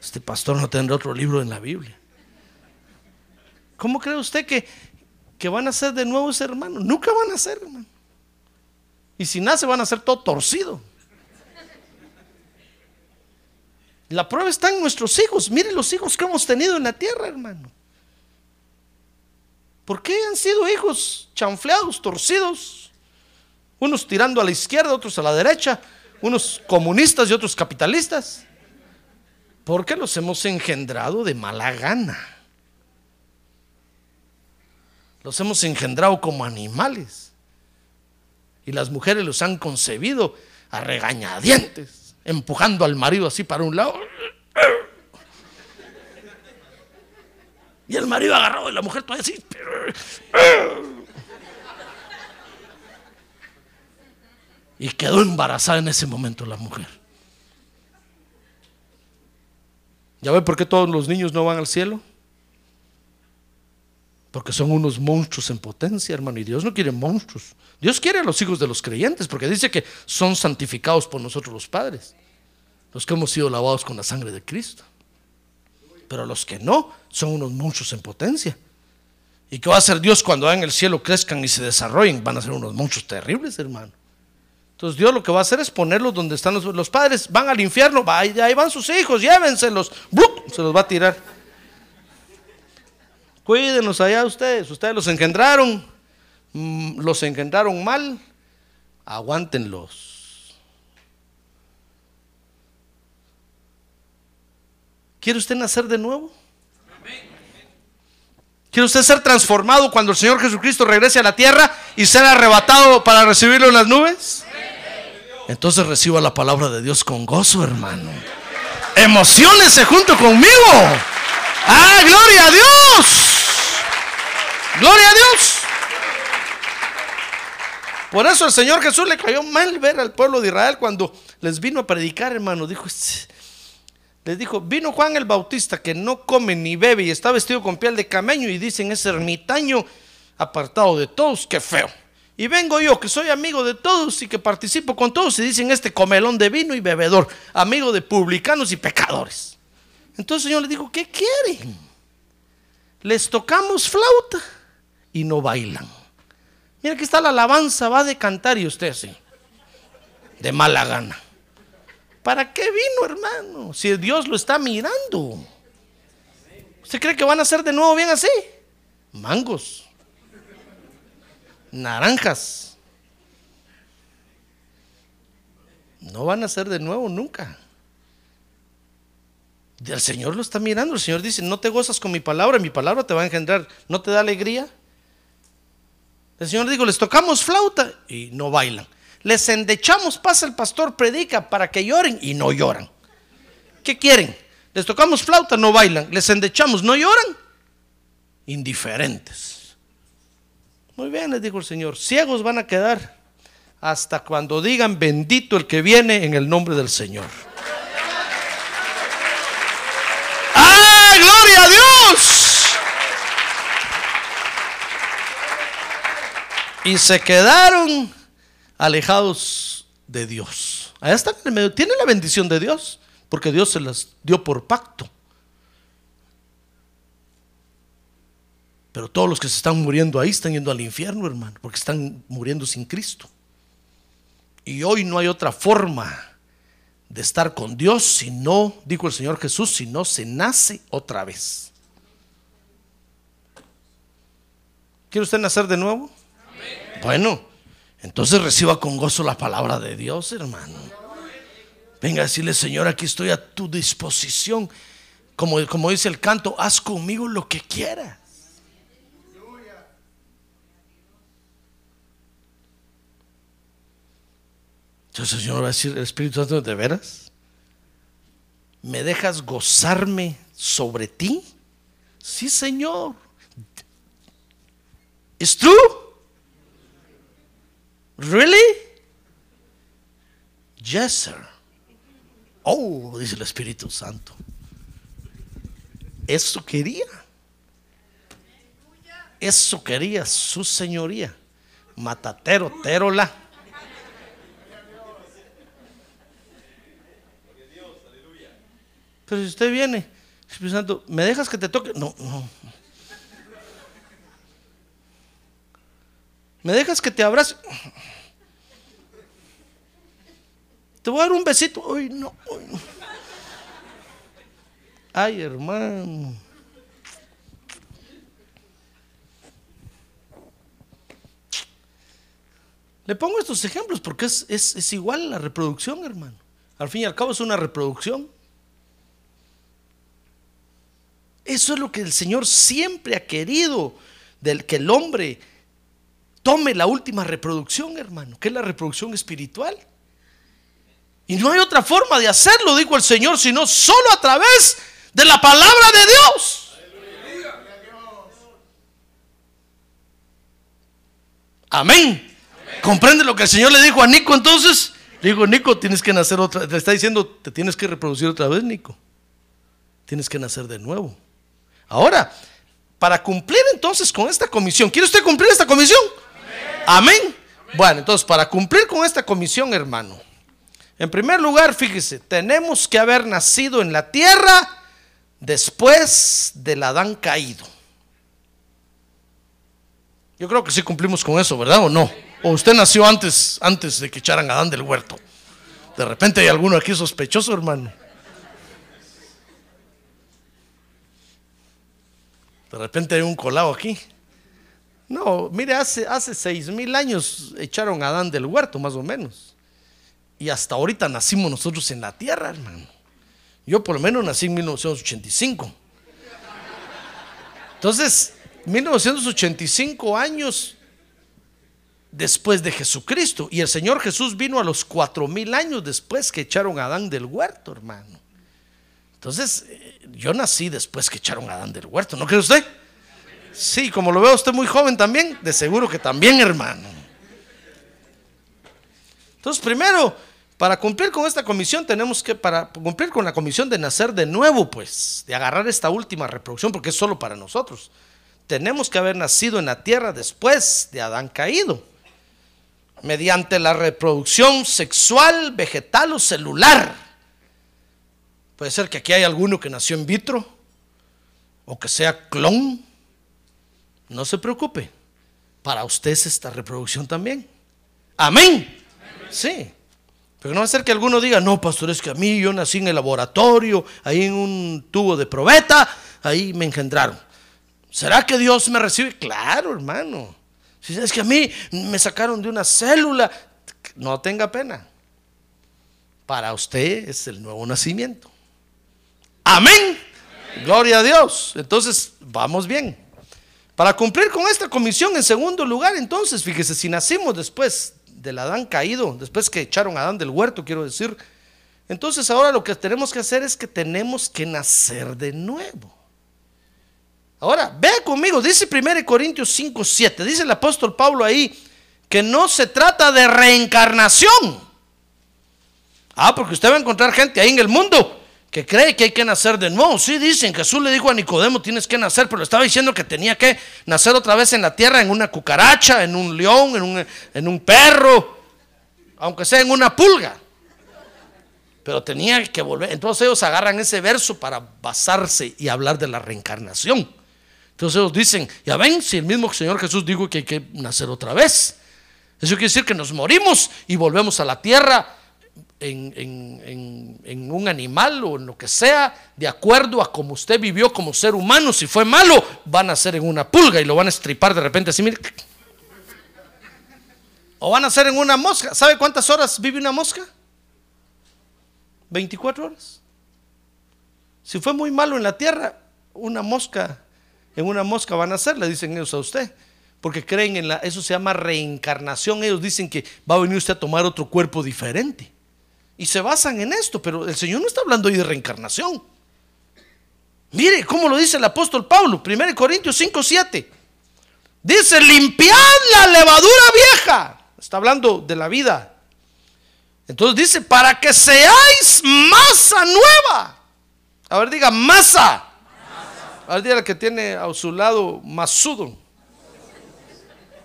Speaker 2: Este pastor no tendrá otro libro en la Biblia. ¿Cómo cree usted que, que van a ser de nuevo ese hermano? Nunca van a ser, hermano. Y si nace, van a ser todo torcido. La prueba está en nuestros hijos. Miren los hijos que hemos tenido en la tierra, hermano. ¿Por qué han sido hijos chanfleados, torcidos? Unos tirando a la izquierda, otros a la derecha, unos comunistas y otros capitalistas. Porque los hemos engendrado de mala gana. Los hemos engendrado como animales. Y las mujeres los han concebido a regañadientes, empujando al marido así para un lado Y el marido agarró y la mujer todavía así. Y quedó embarazada en ese momento la mujer. ¿Ya ve por qué todos los niños no van al cielo? Porque son unos monstruos en potencia, hermano. Y Dios no quiere monstruos. Dios quiere a los hijos de los creyentes porque dice que son santificados por nosotros los padres. Los que hemos sido lavados con la sangre de Cristo. Pero los que no, son unos muchos en potencia. ¿Y qué va a hacer Dios cuando en el cielo crezcan y se desarrollen? Van a ser unos muchos terribles, hermano. Entonces Dios lo que va a hacer es ponerlos donde están los, los padres. Van al infierno, ahí van sus hijos, llévenselos. Se los va a tirar. Cuídenos allá ustedes. Ustedes los engendraron. Mm, los engendraron mal. Aguántenlos. ¿Quiere usted nacer de nuevo? ¿Quiere usted ser transformado cuando el Señor Jesucristo regrese a la tierra y ser arrebatado para recibirlo en las nubes? Entonces reciba la palabra de Dios con gozo, hermano. Emocionese junto conmigo. ¡Ah, gloria a Dios! ¡Gloria a Dios! Por eso el Señor Jesús le cayó mal ver al pueblo de Israel cuando les vino a predicar, hermano. Les dijo, vino Juan el Bautista que no come ni bebe y está vestido con piel de camello y dicen es ermitaño apartado de todos, qué feo. Y vengo yo, que soy amigo de todos y que participo con todos, y dicen este comelón de vino y bebedor, amigo de publicanos y pecadores. Entonces el Señor le dijo, ¿qué quieren? Les tocamos flauta y no bailan. Mira que está la alabanza, va de cantar y usted así, de mala gana. ¿Para qué vino, hermano? Si Dios lo está mirando. ¿Usted cree que van a ser de nuevo bien así? Mangos naranjas. No van a ser de nuevo nunca. El Señor lo está mirando. El Señor dice, no te gozas con mi palabra, mi palabra te va a engendrar. ¿No te da alegría? El Señor dijo, les tocamos flauta y no bailan. Les endechamos, pasa el pastor, predica para que lloren y no lloran. ¿Qué quieren? Les tocamos flauta, no bailan. Les endechamos, no lloran. Indiferentes. Muy bien, les dijo el Señor, ciegos van a quedar hasta cuando digan bendito el que viene en el nombre del Señor. ¡Ah, gloria a Dios! Y se quedaron alejados de Dios. Allá están en el medio. Tiene la bendición de Dios, porque Dios se las dio por pacto. Pero todos los que se están muriendo ahí están yendo al infierno, hermano, porque están muriendo sin Cristo. Y hoy no hay otra forma de estar con Dios si no, dijo el Señor Jesús, si no se nace otra vez. ¿Quiere usted nacer de nuevo? Bueno, entonces reciba con gozo la palabra de Dios, hermano. Venga a decirle, Señor, aquí estoy a tu disposición. Como, como dice el canto, haz conmigo lo que quieras. Entonces el Señor va a decir, Espíritu Santo, ¿de veras? ¿Me dejas gozarme sobre ti? Sí, Señor. ¿Es true? ¿Really? Yes, sir. Oh, dice el Espíritu Santo. Eso quería. Eso quería su señoría. Matatero, terola. Pero si usted viene, Espíritu Santo, ¿me dejas que te toque? No, no. ¿Me dejas que te abrace? Te voy a dar un besito. Ay, no. Ay, hermano. Le pongo estos ejemplos porque es, es, es igual la reproducción, hermano. Al fin y al cabo es una reproducción. Eso es lo que el Señor siempre ha querido, del que el hombre tome la última reproducción, hermano, que es la reproducción espiritual. Y no hay otra forma de hacerlo, dijo el Señor, sino solo a través de la palabra de Dios. Amén. ¿Comprende lo que el Señor le dijo a Nico entonces? Le dijo, Nico, tienes que nacer otra vez. Le está diciendo, te tienes que reproducir otra vez, Nico. Tienes que nacer de nuevo. Ahora, para cumplir entonces con esta comisión, ¿quiere usted cumplir esta comisión? Amén. Bueno, entonces, para cumplir con esta comisión, hermano, En primer lugar, fíjese, tenemos que haber nacido en la tierra después del Adán caído. Yo creo que sí cumplimos con eso, ¿verdad o no? O usted nació antes, antes de que echaran a Adán del huerto. De repente hay alguno aquí sospechoso, hermano. De repente hay un colado aquí. No, mire, hace, hace seis mil años echaron a Adán del huerto, más o menos. Y hasta ahorita nacimos nosotros en la tierra, hermano. Yo por lo menos nací en 1985. Entonces, 1985 años después de Jesucristo. Y el Señor Jesús vino a los cuatro mil años después que echaron a Adán del huerto, hermano. Entonces, eh, yo nací después que echaron a Adán del huerto, ¿no cree usted? Sí, como lo veo usted muy joven también, de seguro que también, hermano. Entonces, primero, para cumplir con esta comisión tenemos que, para cumplir con la comisión de nacer de nuevo, pues, de agarrar esta última reproducción, porque es solo para nosotros. Tenemos que haber nacido en la tierra después de Adán caído, mediante la reproducción sexual, vegetal o celular. Puede ser que aquí hay alguno que nació en vitro o que sea clon no se preocupe, para usted es esta reproducción también. Amén. Sí. Pero no va a ser que alguno diga, no, pastor, es que a mí yo nací en el laboratorio, ahí en un tubo de probeta, ahí me engendraron. ¿Será que Dios me recibe? Claro, hermano. Si es que a mí me sacaron de una célula, no tenga pena. Para usted es el nuevo nacimiento. Amén. Gloria a Dios. Entonces, vamos bien. Para cumplir con esta comisión, en segundo lugar, entonces, fíjese, si nacimos después del Adán caído, después que echaron a Adán del huerto, quiero decir, entonces ahora lo que tenemos que hacer es que tenemos que nacer de nuevo. Ahora, vea conmigo, dice 1 Corintios 5, 7, dice el apóstol Pablo ahí, que no se trata de reencarnación. Ah, porque usted va a encontrar gente ahí en el mundo que cree que hay que nacer de nuevo. Sí, dicen, Jesús le dijo a Nicodemo, tienes que nacer, pero estaba diciendo que tenía que nacer otra vez en la tierra, en una cucaracha, en un león, en un, en un perro, aunque sea en una pulga. Pero tenía que volver. Entonces ellos agarran ese verso para basarse y hablar de la reencarnación. Entonces ellos dicen, ya ven, si el mismo Señor Jesús dijo que hay que nacer otra vez. Eso quiere decir que nos morimos y volvemos a la tierra en, un animal o en lo que sea, de acuerdo a como usted vivió como ser humano. Si fue malo, van a ser en una pulga y lo van a estripar de repente así, mire. O van a ser en una mosca. ¿Sabe cuántas horas vive una mosca? 24 horas. Si fue muy malo en la tierra, una mosca, en una mosca van a ser, le dicen ellos a usted. Porque creen en la, eso se llama reencarnación. Ellos dicen que va a venir usted a tomar otro cuerpo diferente. Y se basan en esto, pero el Señor no está hablando ahí de reencarnación. Mire cómo lo dice el apóstol Pablo, 1 Corintios 5, 7. Dice, limpiad la levadura vieja. Está hablando de la vida. Entonces dice, para que seáis masa nueva. A ver, diga, masa. A ver, diga que tiene a su lado masudo.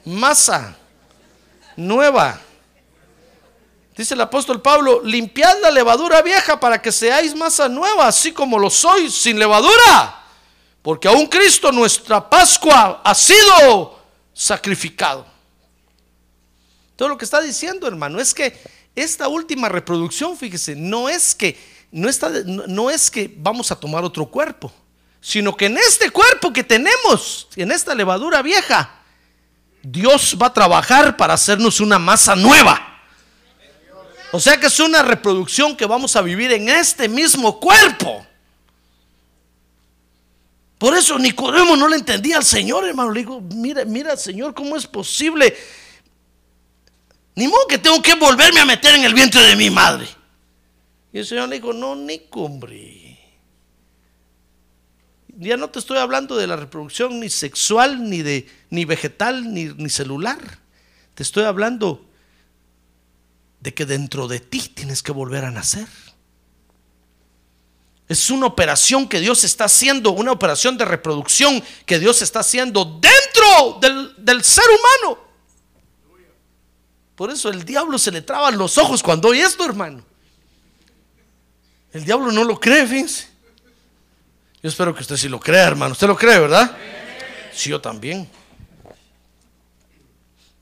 Speaker 2: Masa nueva. Dice el apóstol Pablo, limpiad la levadura vieja para que seáis masa nueva, así como lo sois, sin levadura. Porque aún Cristo, nuestra Pascua, ha sido sacrificado. Todo lo que está diciendo, hermano, es que esta última reproducción, fíjese, no es que no, está, no es que vamos a tomar otro cuerpo, sino que en este cuerpo que tenemos, en esta levadura vieja, Dios va a trabajar para hacernos una masa nueva. O sea que es una reproducción que vamos a vivir en este mismo cuerpo. Por eso Nicodemo no le entendía al Señor, hermano. Le digo, mira, mira, Señor, ¿cómo es posible? Ni modo que tengo que volverme a meter en el vientre de mi madre. Y el Señor le dijo, no, Nico, hombre. Ya no te estoy hablando de la reproducción ni sexual, ni de ni vegetal, ni, ni celular. Te estoy hablando de que dentro de ti tienes que volver a nacer. Es una operación que Dios está haciendo, una operación de reproducción que Dios está haciendo dentro del, ser humano. Por eso el diablo se le traban los ojos cuando oye esto, hermano. El diablo no lo cree, fíjense. Yo espero que usted sí lo crea, hermano. ¿Usted lo cree, verdad? Sí, yo también.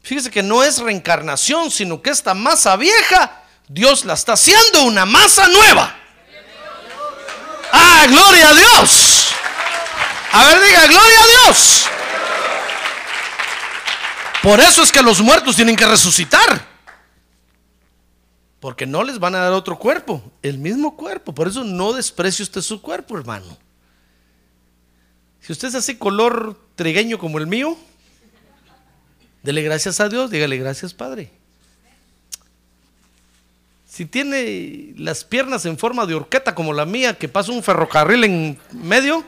Speaker 2: Fíjese que no es reencarnación, sino que esta masa vieja, Dios la está haciendo una masa nueva. ¡Ah, gloria a Dios! A ver, diga, gloria a Dios. Por eso es que los muertos tienen que resucitar. Porque no les van a dar otro cuerpo, el mismo cuerpo. Por eso no desprecie usted su cuerpo, hermano. Si usted es así color trigueño como el mío, dele gracias a Dios, dígale gracias, Padre. Si tiene las piernas en forma de horqueta como la mía, que pasa un ferrocarril en medio,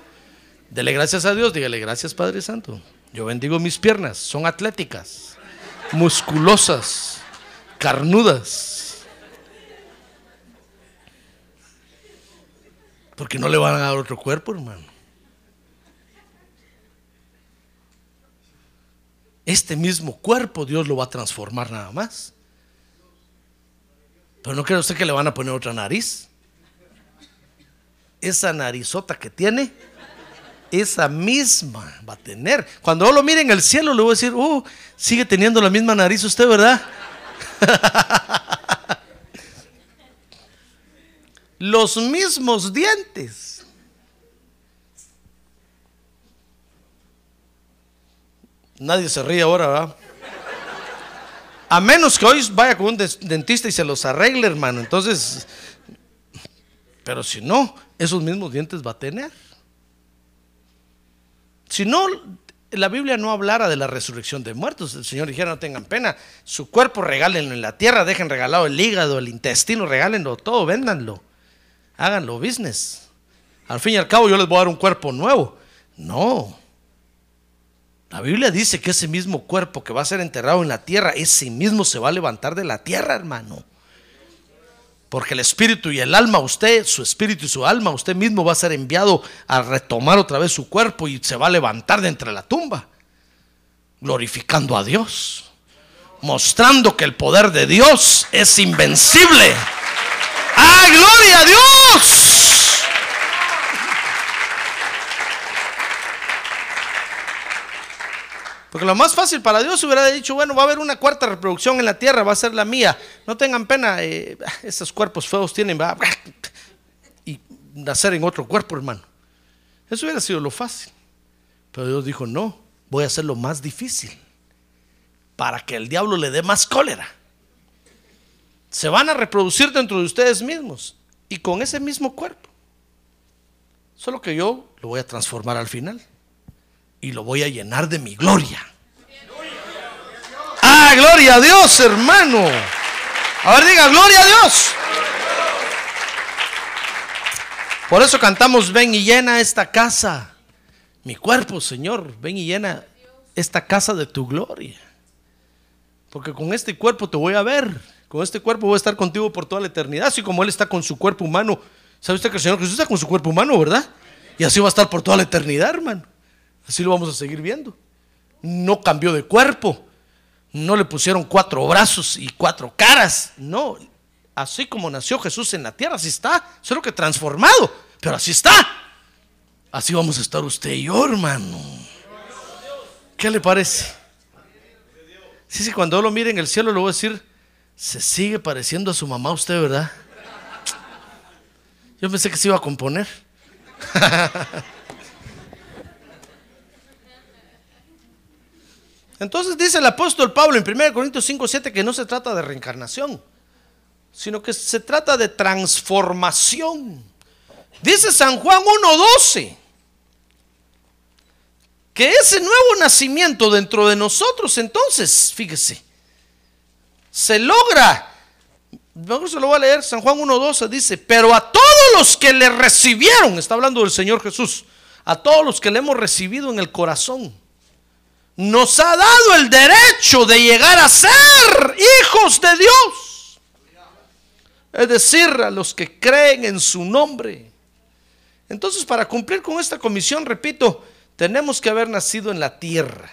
Speaker 2: dele gracias a Dios, dígale gracias, Padre Santo. Yo bendigo mis piernas, son atléticas, musculosas, carnudas. Porque no le van a dar otro cuerpo, hermano. Este mismo cuerpo Dios lo va a transformar nada más. Pero no cree usted que le van a poner otra nariz. Esa narizota que tiene, esa misma va a tener. Cuando lo mire en el cielo, le voy a decir, oh, sigue teniendo la misma nariz usted, ¿verdad? Los mismos dientes. Nadie se ríe ahora, ¿verdad? A menos que hoy vaya con un dentista y se los arregle, hermano. Entonces, pero si no, esos mismos dientes va a tener. Si no, la Biblia no hablara de la resurrección de muertos. El Señor dijera, no tengan pena. Su cuerpo regálenlo en la tierra, dejen regalado el hígado, el intestino, regálenlo todo, véndanlo. Háganlo business. Al fin y al cabo yo les voy a dar un cuerpo nuevo. No. La Biblia dice que ese mismo cuerpo que va a ser enterrado en la tierra, ese mismo se va a levantar de la tierra, hermano. Porque el espíritu y el alma, usted, su espíritu y su alma, usted mismo va a ser enviado a retomar otra vez su cuerpo y se va a levantar de entre la tumba, glorificando a Dios, mostrando que el poder de Dios es invencible. ¡Ah, gloria a Dios! Porque lo más fácil para Dios hubiera dicho, bueno, va a haber una cuarta reproducción en la tierra, va a ser la mía. No tengan pena, eh, esos cuerpos feos tienen, y nacer en otro cuerpo, hermano. Eso hubiera sido lo fácil. Pero Dios dijo, no, voy a hacer lo más difícil para que el diablo le dé más cólera. Se van a reproducir dentro de ustedes mismos y con ese mismo cuerpo. Solo que yo lo voy a transformar al final y lo voy a llenar de mi gloria. Ah, gloria a Dios, hermano. A ver, diga, gloria a Dios. Por eso cantamos, ven y llena esta casa. Mi cuerpo, Señor, ven y llena esta casa de tu gloria. Porque con este cuerpo te voy a ver. Con este cuerpo voy a estar contigo por toda la eternidad. Así como Él está con su cuerpo humano. ¿Sabe usted que el Señor Jesús está con su cuerpo humano, verdad? Y así va a estar por toda la eternidad, hermano. Así lo vamos a seguir viendo. No cambió de cuerpo. No le pusieron cuatro brazos y cuatro caras. No. Así como nació Jesús en la tierra, así está. Solo que transformado. Pero así está. Así vamos a estar usted y yo, hermano. ¿Qué le parece? Sí, sí, cuando lo mire en el cielo, le voy a decir, se sigue pareciendo a su mamá usted, ¿verdad? Yo pensé que se iba a componer. Entonces dice el apóstol Pablo en 1 Corintios 5, 7 que no se trata de reencarnación, sino que se trata de transformación. Dice San Juan 1.12 que ese nuevo nacimiento dentro de nosotros, entonces, fíjese, se logra. Mejor se lo voy a leer, San Juan 1.12 dice, pero a todos los que le recibieron, está hablando del Señor Jesús, a todos los que le hemos recibido en el corazón, nos ha dado el derecho de llegar a ser hijos de Dios. Es decir, a los que creen en su nombre. Entonces, para cumplir con esta comisión, repito, tenemos que haber nacido en la tierra.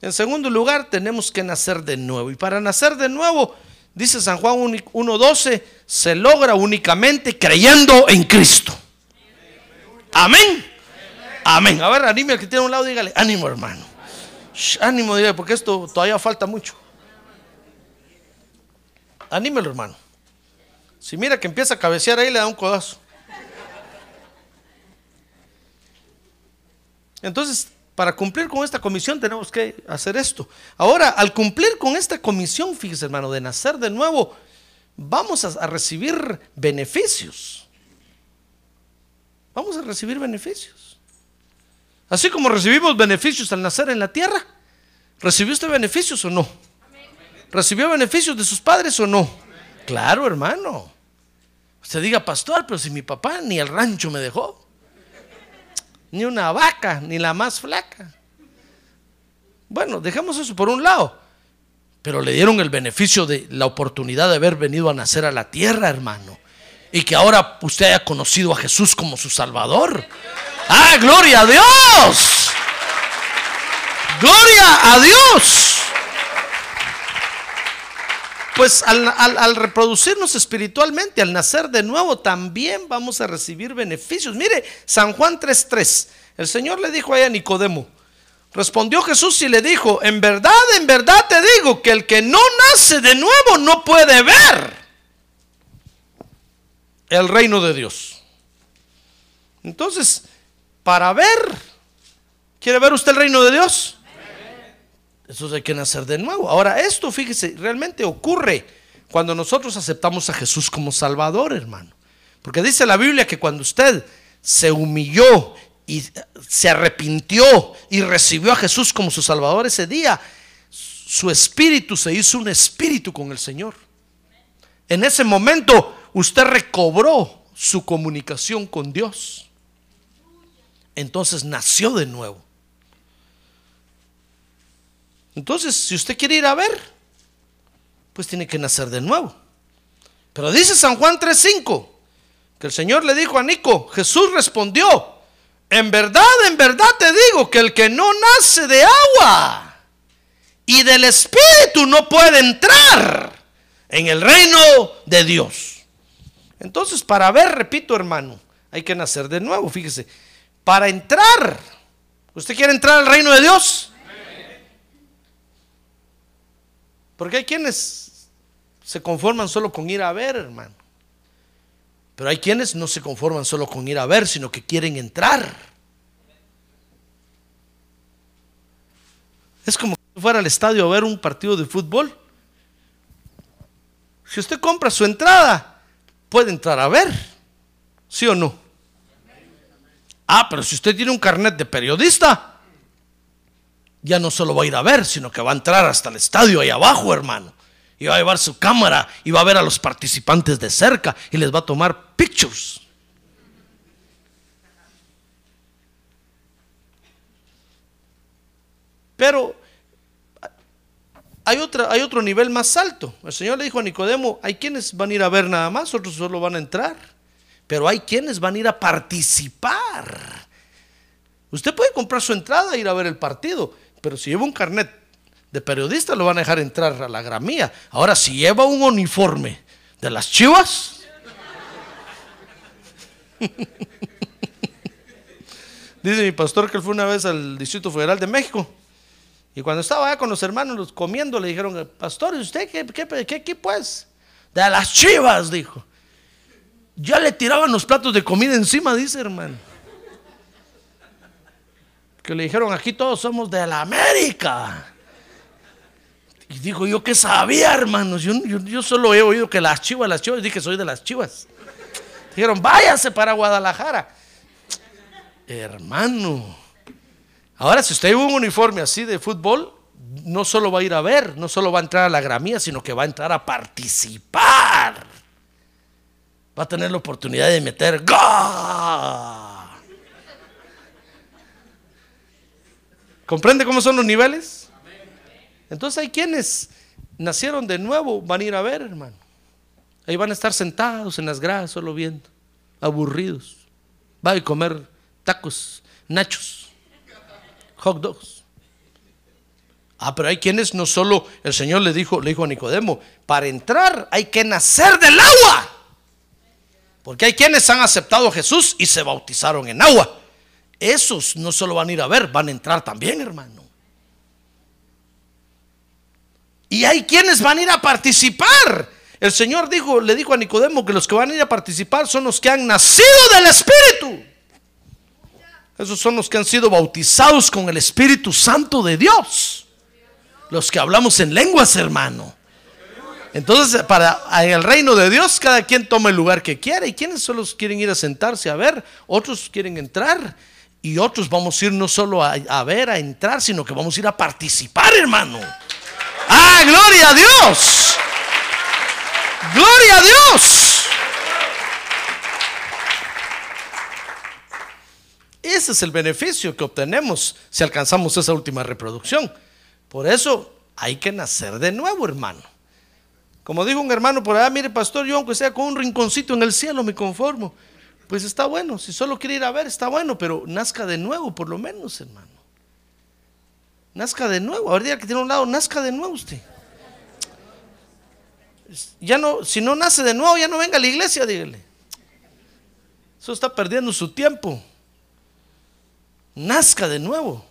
Speaker 2: En segundo lugar, tenemos que nacer de nuevo. Y para nacer de nuevo, dice San Juan 1.12, se logra únicamente creyendo en Cristo. Amén. Amén. A ver, anime al que tiene a un lado, dígale, ánimo hermano. Ánimo, dígale, porque esto todavía falta mucho. Anímelo, hermano. Si mira que empieza a cabecear ahí, le da un codazo. Entonces, para cumplir con esta comisión tenemos que hacer esto. Ahora, al cumplir con esta comisión, fíjese hermano, de nacer de nuevo, vamos a recibir beneficios. Vamos a recibir beneficios. Así como recibimos beneficios al nacer en la tierra, ¿recibió usted beneficios o no? ¿Recibió beneficios de sus padres o no? Claro, hermano. Usted diga, pastor, pero si mi papá ni el rancho me dejó, ni una vaca, ni la más flaca. Bueno, dejemos eso por un lado. Pero le dieron el beneficio de la oportunidad de haber venido a nacer a la tierra, hermano. Y que ahora usted haya conocido a Jesús como su Salvador. ¡Ah, gloria a Dios! ¡Gloria a Dios! Pues al, reproducirnos espiritualmente, al nacer de nuevo, también vamos a recibir beneficios. Mire, San Juan 3.3, el Señor le dijo a Nicodemo, respondió Jesús y le dijo, en verdad, en verdad te digo que el que no nace de nuevo no puede ver el reino de Dios. Entonces, para ver, ¿quiere ver usted el reino de Dios? Eso hay que nacer de nuevo. Ahora, esto, fíjese, realmente ocurre cuando nosotros aceptamos a Jesús como Salvador, hermano. Porque dice la Biblia que cuando usted se humilló y se arrepintió y recibió a Jesús como su Salvador ese día, su espíritu se hizo un espíritu con el Señor. En ese momento usted recobró su comunicación con Dios. Entonces nació de nuevo. Entonces, si usted quiere ir a ver, pues tiene que nacer de nuevo. Pero dice San Juan 3:5 que el Señor le dijo a Nico, Jesús respondió, en verdad, en verdad te digo que el que no nace de agua y del Espíritu no puede entrar en el reino de Dios. Entonces, para ver, repito hermano, hay que nacer de nuevo, fíjese, para entrar, ¿usted quiere entrar al reino de Dios? Porque hay quienes se conforman solo con ir a ver, hermano. Pero hay quienes no se conforman solo con ir a ver, sino que quieren entrar. Es como si fuera al estadio a ver un partido de fútbol. Si usted compra su entrada, puede entrar a ver. ¿Sí o no? Ah, pero si usted tiene un carnet de periodista, ya no solo va a ir a ver, sino que va a entrar hasta el estadio ahí abajo, hermano. Y va a llevar su cámara y va a ver a los participantes de cerca y les va a tomar pictures. Pero hay, otra, hay otro nivel más alto. El Señor le dijo a Nicodemo, hay quienes van a ir a ver nada más, otros solo van a entrar. Pero hay quienes van a ir a participar. Usted puede comprar su entrada e ir a ver el partido, pero si lleva un carnet de periodista lo van a dejar entrar a la gramía. Ahora, si lleva un uniforme de las chivas, dice mi pastor que él fue una vez al Distrito Federal de México. Y cuando estaba allá con los hermanos comiendo, le dijeron, pastor, ¿y usted qué, qué, qué equipo es? De las chivas, dijo. Ya le tiraban los platos de comida encima, dice hermano que le dijeron, aquí todos somos de la América. Y digo yo que sabía, hermanos. Yo, yo, solo he oído que las chivas, las chivas, dije soy de las chivas. Dijeron, váyase para Guadalajara. Hermano. Ahora, si usted lleva un uniforme así de fútbol, no solo va a ir a ver, no solo va a entrar a la gramía, sino que va a entrar a participar. Va a tener la oportunidad de meter ¡Gol! ¿Comprende cómo son los niveles? Entonces hay quienes nacieron de nuevo, van a ir a ver, hermano. Ahí van a estar sentados en las gradas solo viendo, aburridos. Va a comer tacos, nachos, hot dogs. Ah, pero hay quienes no solo el Señor le dijo, le dijo a Nicodemo, para entrar hay que nacer del agua. Porque hay quienes han aceptado a Jesús y se bautizaron en agua. Esos no solo van a ir a ver, van a entrar también, hermano. Y hay quienes van a ir a participar. El Señor dijo, le dijo a Nicodemo que los que van a ir a participar son los que han nacido del Espíritu. Esos son los que han sido bautizados con el Espíritu Santo de Dios. Los que hablamos en lenguas, hermano. Entonces, para el reino de Dios, cada quien toma el lugar que quiere. Y quienes solo quieren ir a sentarse a ver, otros quieren entrar. Y otros vamos a ir no solo a, a ver, a entrar, sino que vamos a ir a participar, hermano. ¡Ah, gloria a Dios! ¡Gloria a Dios! Ese es el beneficio que obtenemos si alcanzamos esa última reproducción. Por eso hay que nacer de nuevo, hermano. Como dijo un hermano por allá, mire, pastor, yo aunque sea con un rinconcito en el cielo me conformo. Pues está bueno, si solo quiere ir a ver, está bueno, pero nazca de nuevo, por lo menos, hermano. Nazca de nuevo. Ahorita que tiene un lado, nazca de nuevo usted. Ya no, si no nace de nuevo, ya no venga a la iglesia, dígale. Eso está perdiendo su tiempo nazca de nuevo,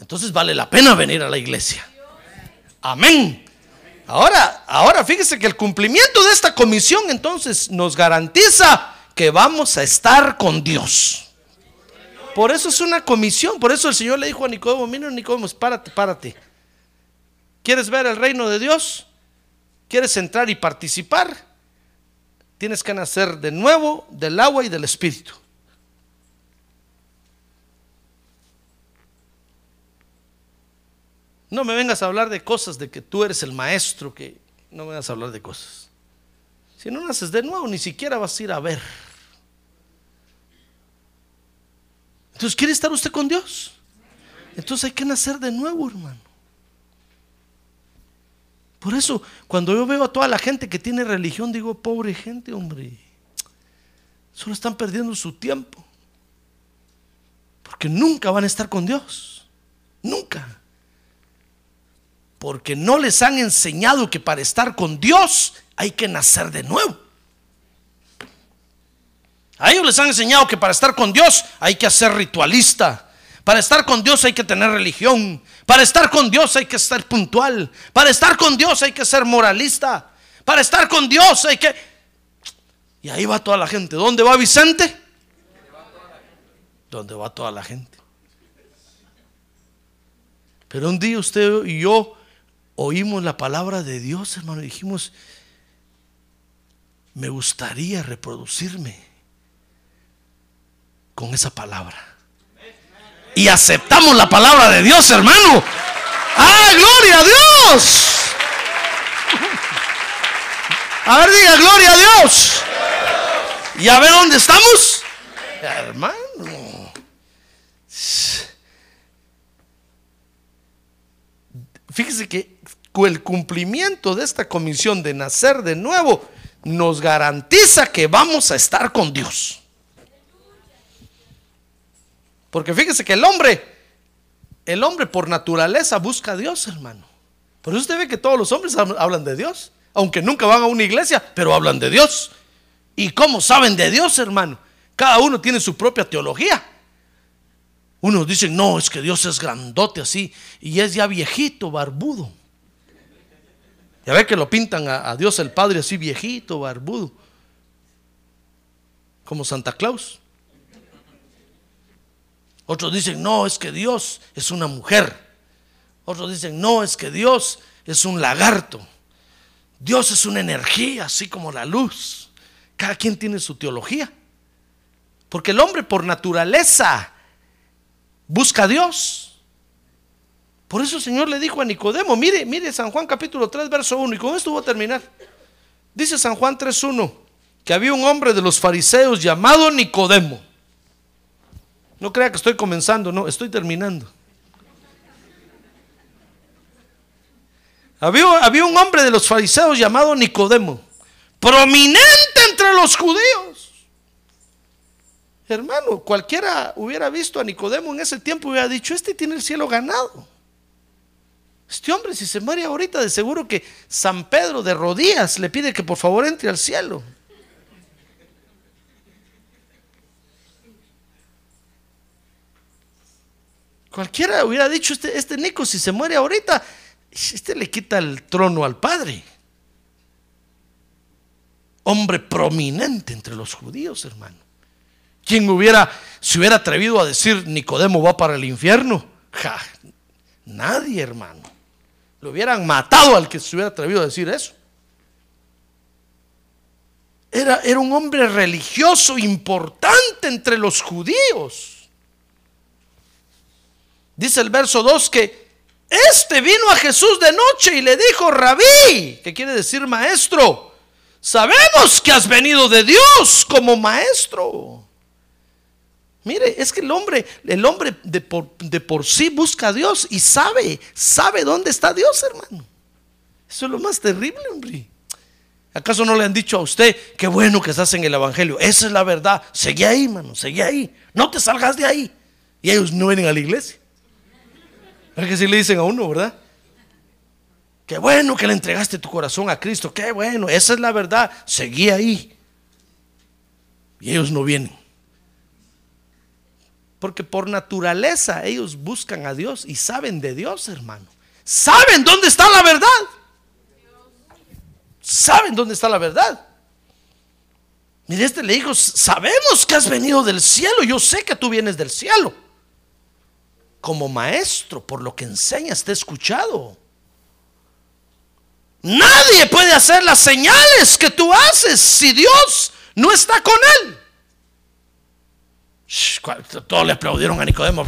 Speaker 2: entonces vale la pena venir a la iglesia. Amén. Ahora, ahora fíjese que el cumplimiento de esta comisión entonces nos garantiza que vamos a estar con Dios. Por eso es una comisión, por eso el Señor le dijo a Nicodemo, mira Nicodemo, párate, párate. ¿Quieres ver el reino de Dios? ¿Quieres entrar y participar? Tienes que nacer de nuevo del agua y del espíritu. No me vengas a hablar de cosas de que tú eres el maestro, que no me vengas a hablar de cosas. Si no naces de nuevo, ni siquiera vas a ir a ver. Entonces, ¿quiere estar usted con Dios? Entonces hay que nacer de nuevo, hermano. Por eso, cuando yo veo a toda la gente que tiene religión, digo, pobre gente, hombre. Solo están perdiendo su tiempo. Porque nunca van a estar con Dios. Nunca porque no les han enseñado que para estar con Dios hay que nacer de nuevo. A ellos les han enseñado que para estar con Dios hay que ser ritualista. Para estar con Dios hay que tener religión. Para estar con Dios hay que ser puntual. Para estar con Dios hay que ser moralista. Para estar con Dios hay que... Y ahí va toda la gente. ¿Dónde va Vicente? ¿Dónde va toda la gente? Pero un día usted y yo oímos la palabra de Dios, hermano, y dijimos, me gustaría reproducirme con esa palabra. Y aceptamos la palabra de Dios, hermano. ¡Ah, gloria a Dios! A ver, diga, gloria a Dios. ¿Y a ver dónde estamos? Hermano. Fíjese que el cumplimiento de esta comisión de nacer de nuevo nos garantiza que vamos a estar con Dios. Porque fíjese que el hombre, el hombre por naturaleza busca a Dios, hermano. Por eso usted ve que todos los hombres hablan de Dios, aunque nunca van a una iglesia, pero hablan de Dios. ¿Y cómo saben de Dios, hermano? Cada uno tiene su propia teología. Unos dicen, no, es que Dios es grandote así y es ya viejito, barbudo. Ya ve que lo pintan a, Dios el Padre así viejito, barbudo, como Santa Claus. Otros dicen, no, es que Dios es una mujer. Otros dicen, no, es que Dios es un lagarto. Dios es una energía, así como la luz. Cada quien tiene su teología. Porque el hombre por naturaleza busca a Dios. Por eso el Señor le dijo a Nicodemo, mire, mire San Juan capítulo 3, verso 1, y con esto voy a terminar. Dice San Juan 3.1 que había un hombre de los fariseos llamado Nicodemo. No crea que estoy comenzando, no, estoy terminando. Había, había un hombre de los fariseos llamado Nicodemo, prominente entre los judíos. Hermano, cualquiera hubiera visto a Nicodemo en ese tiempo y hubiera dicho, este tiene el cielo ganado. Este hombre, si se muere ahorita, de seguro que San Pedro de rodillas le pide que por favor entre al cielo. Cualquiera hubiera dicho, este, este Nico, si se muere ahorita, este le quita el trono al padre. Hombre prominente entre los judíos, hermano. ¿Quién hubiera, se hubiera atrevido a decir Nicodemo va para el infierno? Ja, nadie, hermano. Lo hubieran matado al que se hubiera atrevido a decir eso. Era, era un hombre religioso importante entre los judíos. Dice el verso 2 que este vino a Jesús de noche y le dijo, rabí, que quiere decir maestro, sabemos que has venido de Dios como maestro. Mire, es que el hombre, el hombre de por, de por, sí busca a Dios y sabe, sabe dónde está Dios, hermano. Eso es lo más terrible, hombre. ¿Acaso no le han dicho a usted qué bueno que estás en el Evangelio? Esa es la verdad. Seguí ahí, hermano, seguí ahí. No te salgas de ahí. Y ellos no vienen a la iglesia. Es que si le dicen a uno, ¿verdad? Qué bueno que le entregaste tu corazón a Cristo. Qué bueno, esa es la verdad. Seguí ahí. Y ellos no vienen. Porque por naturaleza ellos buscan a Dios y saben de Dios, hermano. Saben dónde está la verdad. Saben dónde está la verdad. Mire, este le dijo, sabemos que has venido del cielo. Yo sé que tú vienes del cielo. Como maestro, por lo que enseñas, te he escuchado. Nadie puede hacer las señales que tú haces si Dios no está con él. Todos le aplaudieron a Nicodemo.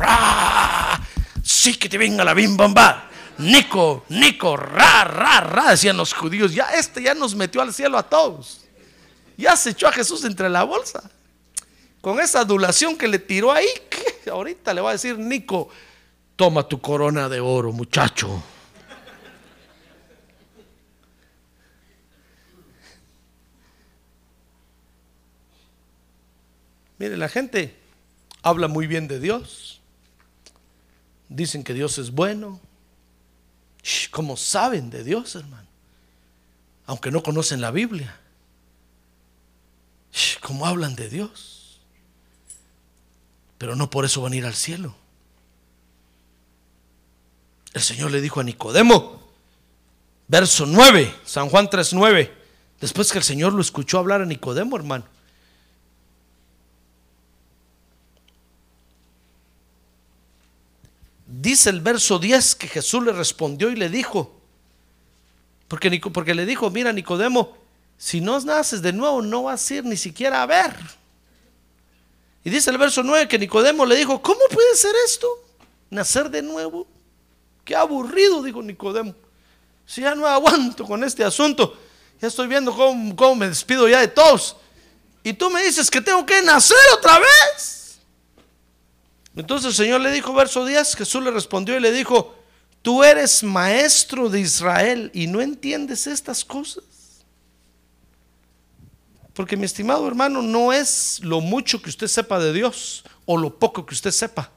Speaker 2: Sí, que te venga la bim bomba. Nico, Nico, ra, ra, ra, decían los judíos. Ya este ya nos metió al cielo a todos. Ya se echó a Jesús entre la bolsa. Con esa adulación que le tiró ahí, ahorita le va a decir Nico, toma tu corona de oro, muchacho. Mire, la gente habla muy bien de Dios. Dicen que Dios es bueno. ¿Cómo saben de Dios, hermano? Aunque no conocen la Biblia. ¿Cómo hablan de Dios? Pero no por eso van a ir al cielo. El Señor le dijo a Nicodemo, verso 9, San Juan 3:9, después que el Señor lo escuchó hablar a Nicodemo, hermano. Dice el verso 10 que Jesús le respondió y le dijo, porque, porque le dijo, mira Nicodemo, si no naces de nuevo no vas a ir ni siquiera a ver. Y dice el verso 9 que Nicodemo le dijo, ¿cómo puede ser esto? Nacer de nuevo. Qué aburrido, dijo Nicodemo. Si ya no aguanto con este asunto, ya estoy viendo cómo, cómo me despido ya de todos. Y tú me dices que tengo que nacer otra vez. Entonces el Señor le dijo, verso 10, Jesús le respondió y le dijo, tú eres maestro de Israel y no entiendes estas cosas. Porque mi estimado hermano, no es lo mucho que usted sepa de Dios o lo poco que usted sepa.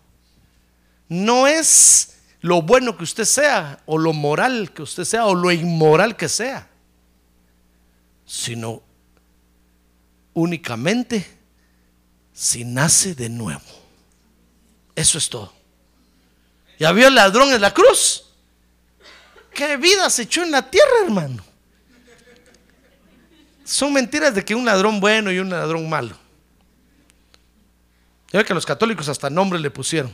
Speaker 2: No es lo bueno que usted sea o lo moral que usted sea o lo inmoral que sea, sino únicamente si nace de nuevo. Eso es todo. ¿Ya vio el ladrón en la cruz? ¿Qué vida se echó en la tierra, hermano? Son mentiras de que un ladrón bueno y un ladrón malo. Ya ve que los católicos hasta nombre le pusieron.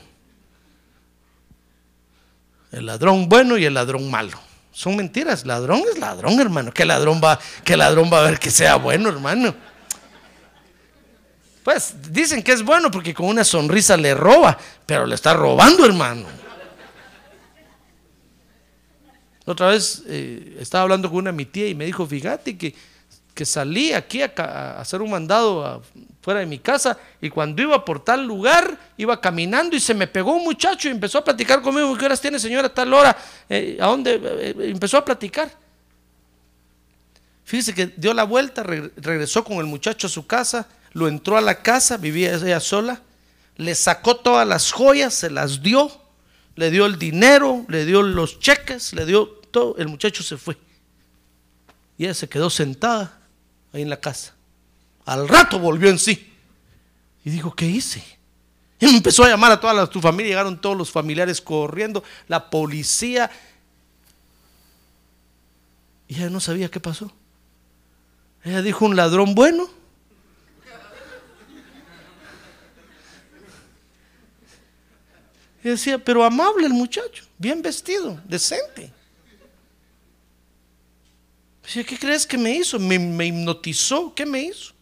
Speaker 2: El ladrón bueno y el ladrón malo. Son mentiras. Ladrón es ladrón, hermano. ¿Qué ladrón va, qué ladrón va a ver que sea bueno, hermano? Pues dicen que es bueno porque con una sonrisa le roba, pero le está robando, hermano. Otra vez eh, estaba hablando con una mi tía y me dijo, fíjate que, que salí aquí a, hacer un mandado fuera de mi casa y cuando iba por tal lugar, iba caminando y se me pegó un muchacho y empezó a platicar conmigo, ¿qué horas tiene señora tal hora? Eh, ¿A dónde? Eh, empezó a platicar. Fíjese que dio la vuelta, regresó con el muchacho a su casa, lo entró a la casa, vivía ella sola, le sacó todas las joyas, se las dio, le dio el dinero, le dio los cheques, le dio todo. El muchacho se fue. Y ella se quedó sentada ahí en la casa. Al rato volvió en sí. Y dijo, ¿qué hice? Y empezó a llamar a toda la, tu familia. Llegaron todos los familiares corriendo, la policía. Y ella no sabía qué pasó. Ella dijo, un ladrón bueno. Y decía, pero amable el muchacho, bien vestido, decente. Decía, ¿qué crees que me hizo? Me, hipnotizó, ¿qué me hizo?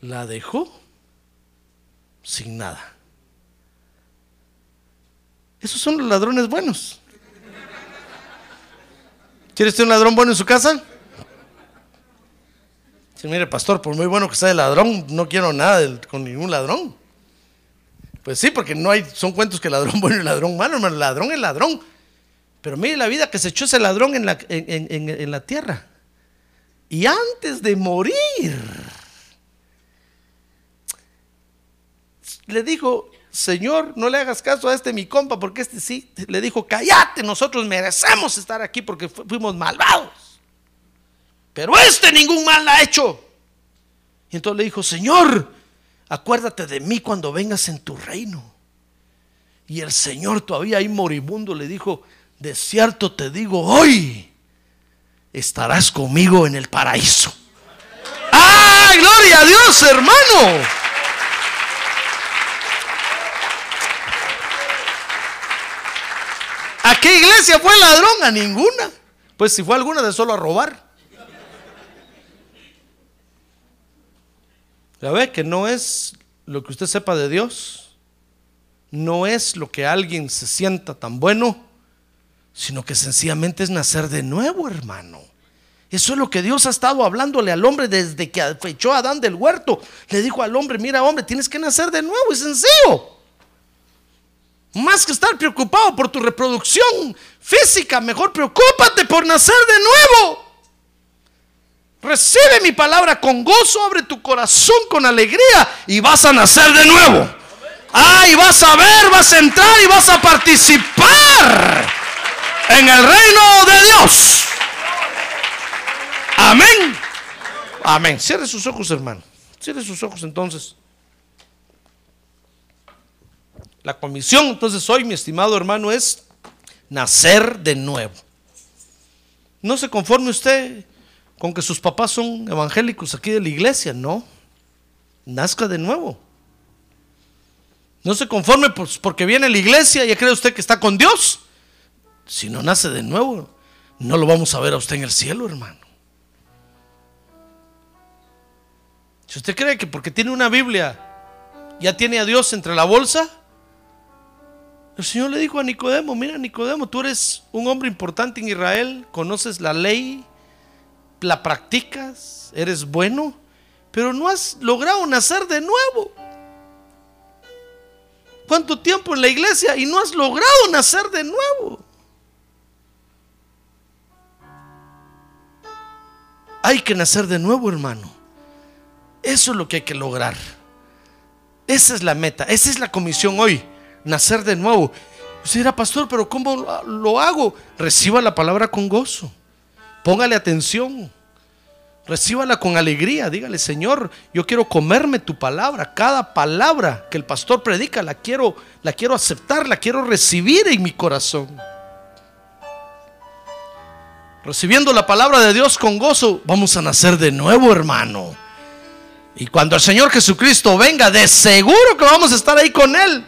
Speaker 2: La dejó sin nada. Esos son los ladrones buenos. ¿Quiere usted un ladrón bueno en su casa? Sí, mire, pastor, por muy bueno que sea el ladrón, no quiero nada con ningún ladrón. Pues sí, porque no hay, son cuentos que ladrón bueno y ladrón malo, hermano. Ladrón es ladrón. Pero mire la vida que se echó ese ladrón en la, en- en- en- la tierra. Y antes de morir, le dijo, Señor, no le hagas caso a este mi compa, porque este sí, le dijo, cállate, nosotros merecemos estar aquí porque fu- fuimos malvados. Pero este ningún mal ha hecho. Y entonces le dijo, Señor, acuérdate de mí cuando vengas en tu reino. Y el Señor todavía ahí moribundo le dijo, de cierto te digo, hoy estarás conmigo en el paraíso. ¡Ah, gloria a Dios, hermano! ¿A qué iglesia fue ladrón? A ninguna. Pues si fue alguna de solo a robar. Ya ve que no es lo que usted sepa de Dios, no es lo que alguien se sienta tan bueno, sino que sencillamente es nacer de nuevo, hermano. Eso es lo que Dios ha estado hablándole al hombre desde que echó a Adán del huerto. Le dijo al hombre, mira hombre, tienes que nacer de nuevo, es sencillo. Más que estar preocupado por tu reproducción física, mejor preocúpate por nacer de nuevo. Recibe mi palabra con gozo, abre tu corazón con alegría y vas a nacer de nuevo. Ah, vas a ver, vas a entrar y vas a participar en el reino de Dios. Amén. Amén. Cierre sus ojos, hermano. Cierre sus ojos entonces. La comisión entonces hoy, mi estimado hermano, es nacer de nuevo. No se conforme usted con que sus papás son evangélicos aquí de la iglesia, no. Nazca de nuevo. No se conforme porque viene la iglesia y ya cree usted que está con Dios. Si no nace de nuevo, no lo vamos a ver a usted en el cielo, hermano. Si usted cree que porque tiene una Biblia ya tiene a Dios entre la bolsa, el Señor le dijo a Nicodemo, mira Nicodemo, tú eres un hombre importante en Israel, conoces la ley, la practicas, eres bueno, pero no has logrado nacer de nuevo. ¿Cuánto tiempo en la iglesia y no has logrado nacer de nuevo? Hay que nacer de nuevo, hermano. Eso es lo que hay que lograr. Esa es la meta, esa es la comisión hoy, nacer de nuevo. Usted dirá, pastor, pero ¿cómo lo hago? Reciba la palabra con gozo. Póngale atención. Recíbala con alegría. Dígale, Señor, yo quiero comerme tu palabra. Cada palabra que el pastor predica la quiero, la quiero aceptar, la quiero recibir en mi corazón. Recibiendo la palabra de Dios con gozo, vamos a nacer de nuevo, hermano. Y cuando el Señor Jesucristo venga, de seguro que vamos a estar ahí con Él.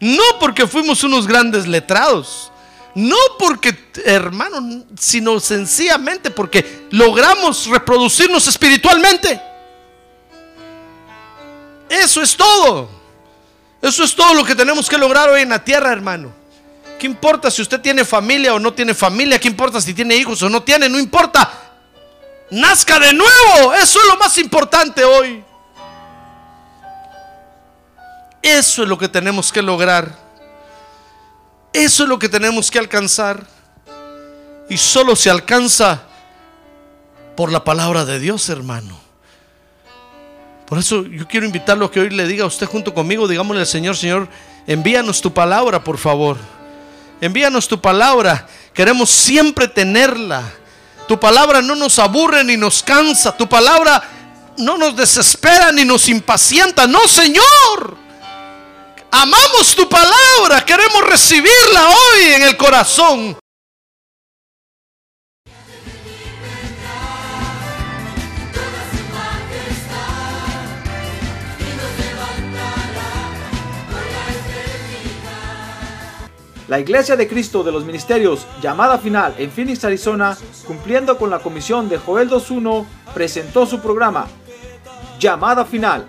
Speaker 2: No porque fuimos unos grandes letrados. No porque, hermano, sino sencillamente porque logramos reproducirnos espiritualmente. Eso es todo. Eso es todo lo que tenemos que lograr hoy en la tierra, hermano. ¿Qué importa si usted tiene familia o no tiene familia? ¿Qué importa si tiene hijos o no tiene? No importa. Nazca de nuevo. Eso es lo más importante hoy. Eso es lo que tenemos que lograr. Eso es lo que tenemos que alcanzar. Y solo se alcanza por la palabra de Dios, hermano. Por eso yo quiero invitarlo a que hoy le diga a usted junto conmigo, digámosle al Señor, Señor, Envíanos tu palabra, por favor. Envíanos tu palabra. Queremos siempre tenerla. Tu palabra no nos aburre ni nos cansa. Tu palabra no nos desespera ni nos impacienta. No, Señor. Amamos tu palabra. Queremos recibirla hoy en el corazón.
Speaker 1: La Iglesia de Cristo de los Ministerios, llamada final en Phoenix, Arizona, cumpliendo con la comisión de Joel 2.1, presentó su programa, Llamada Final.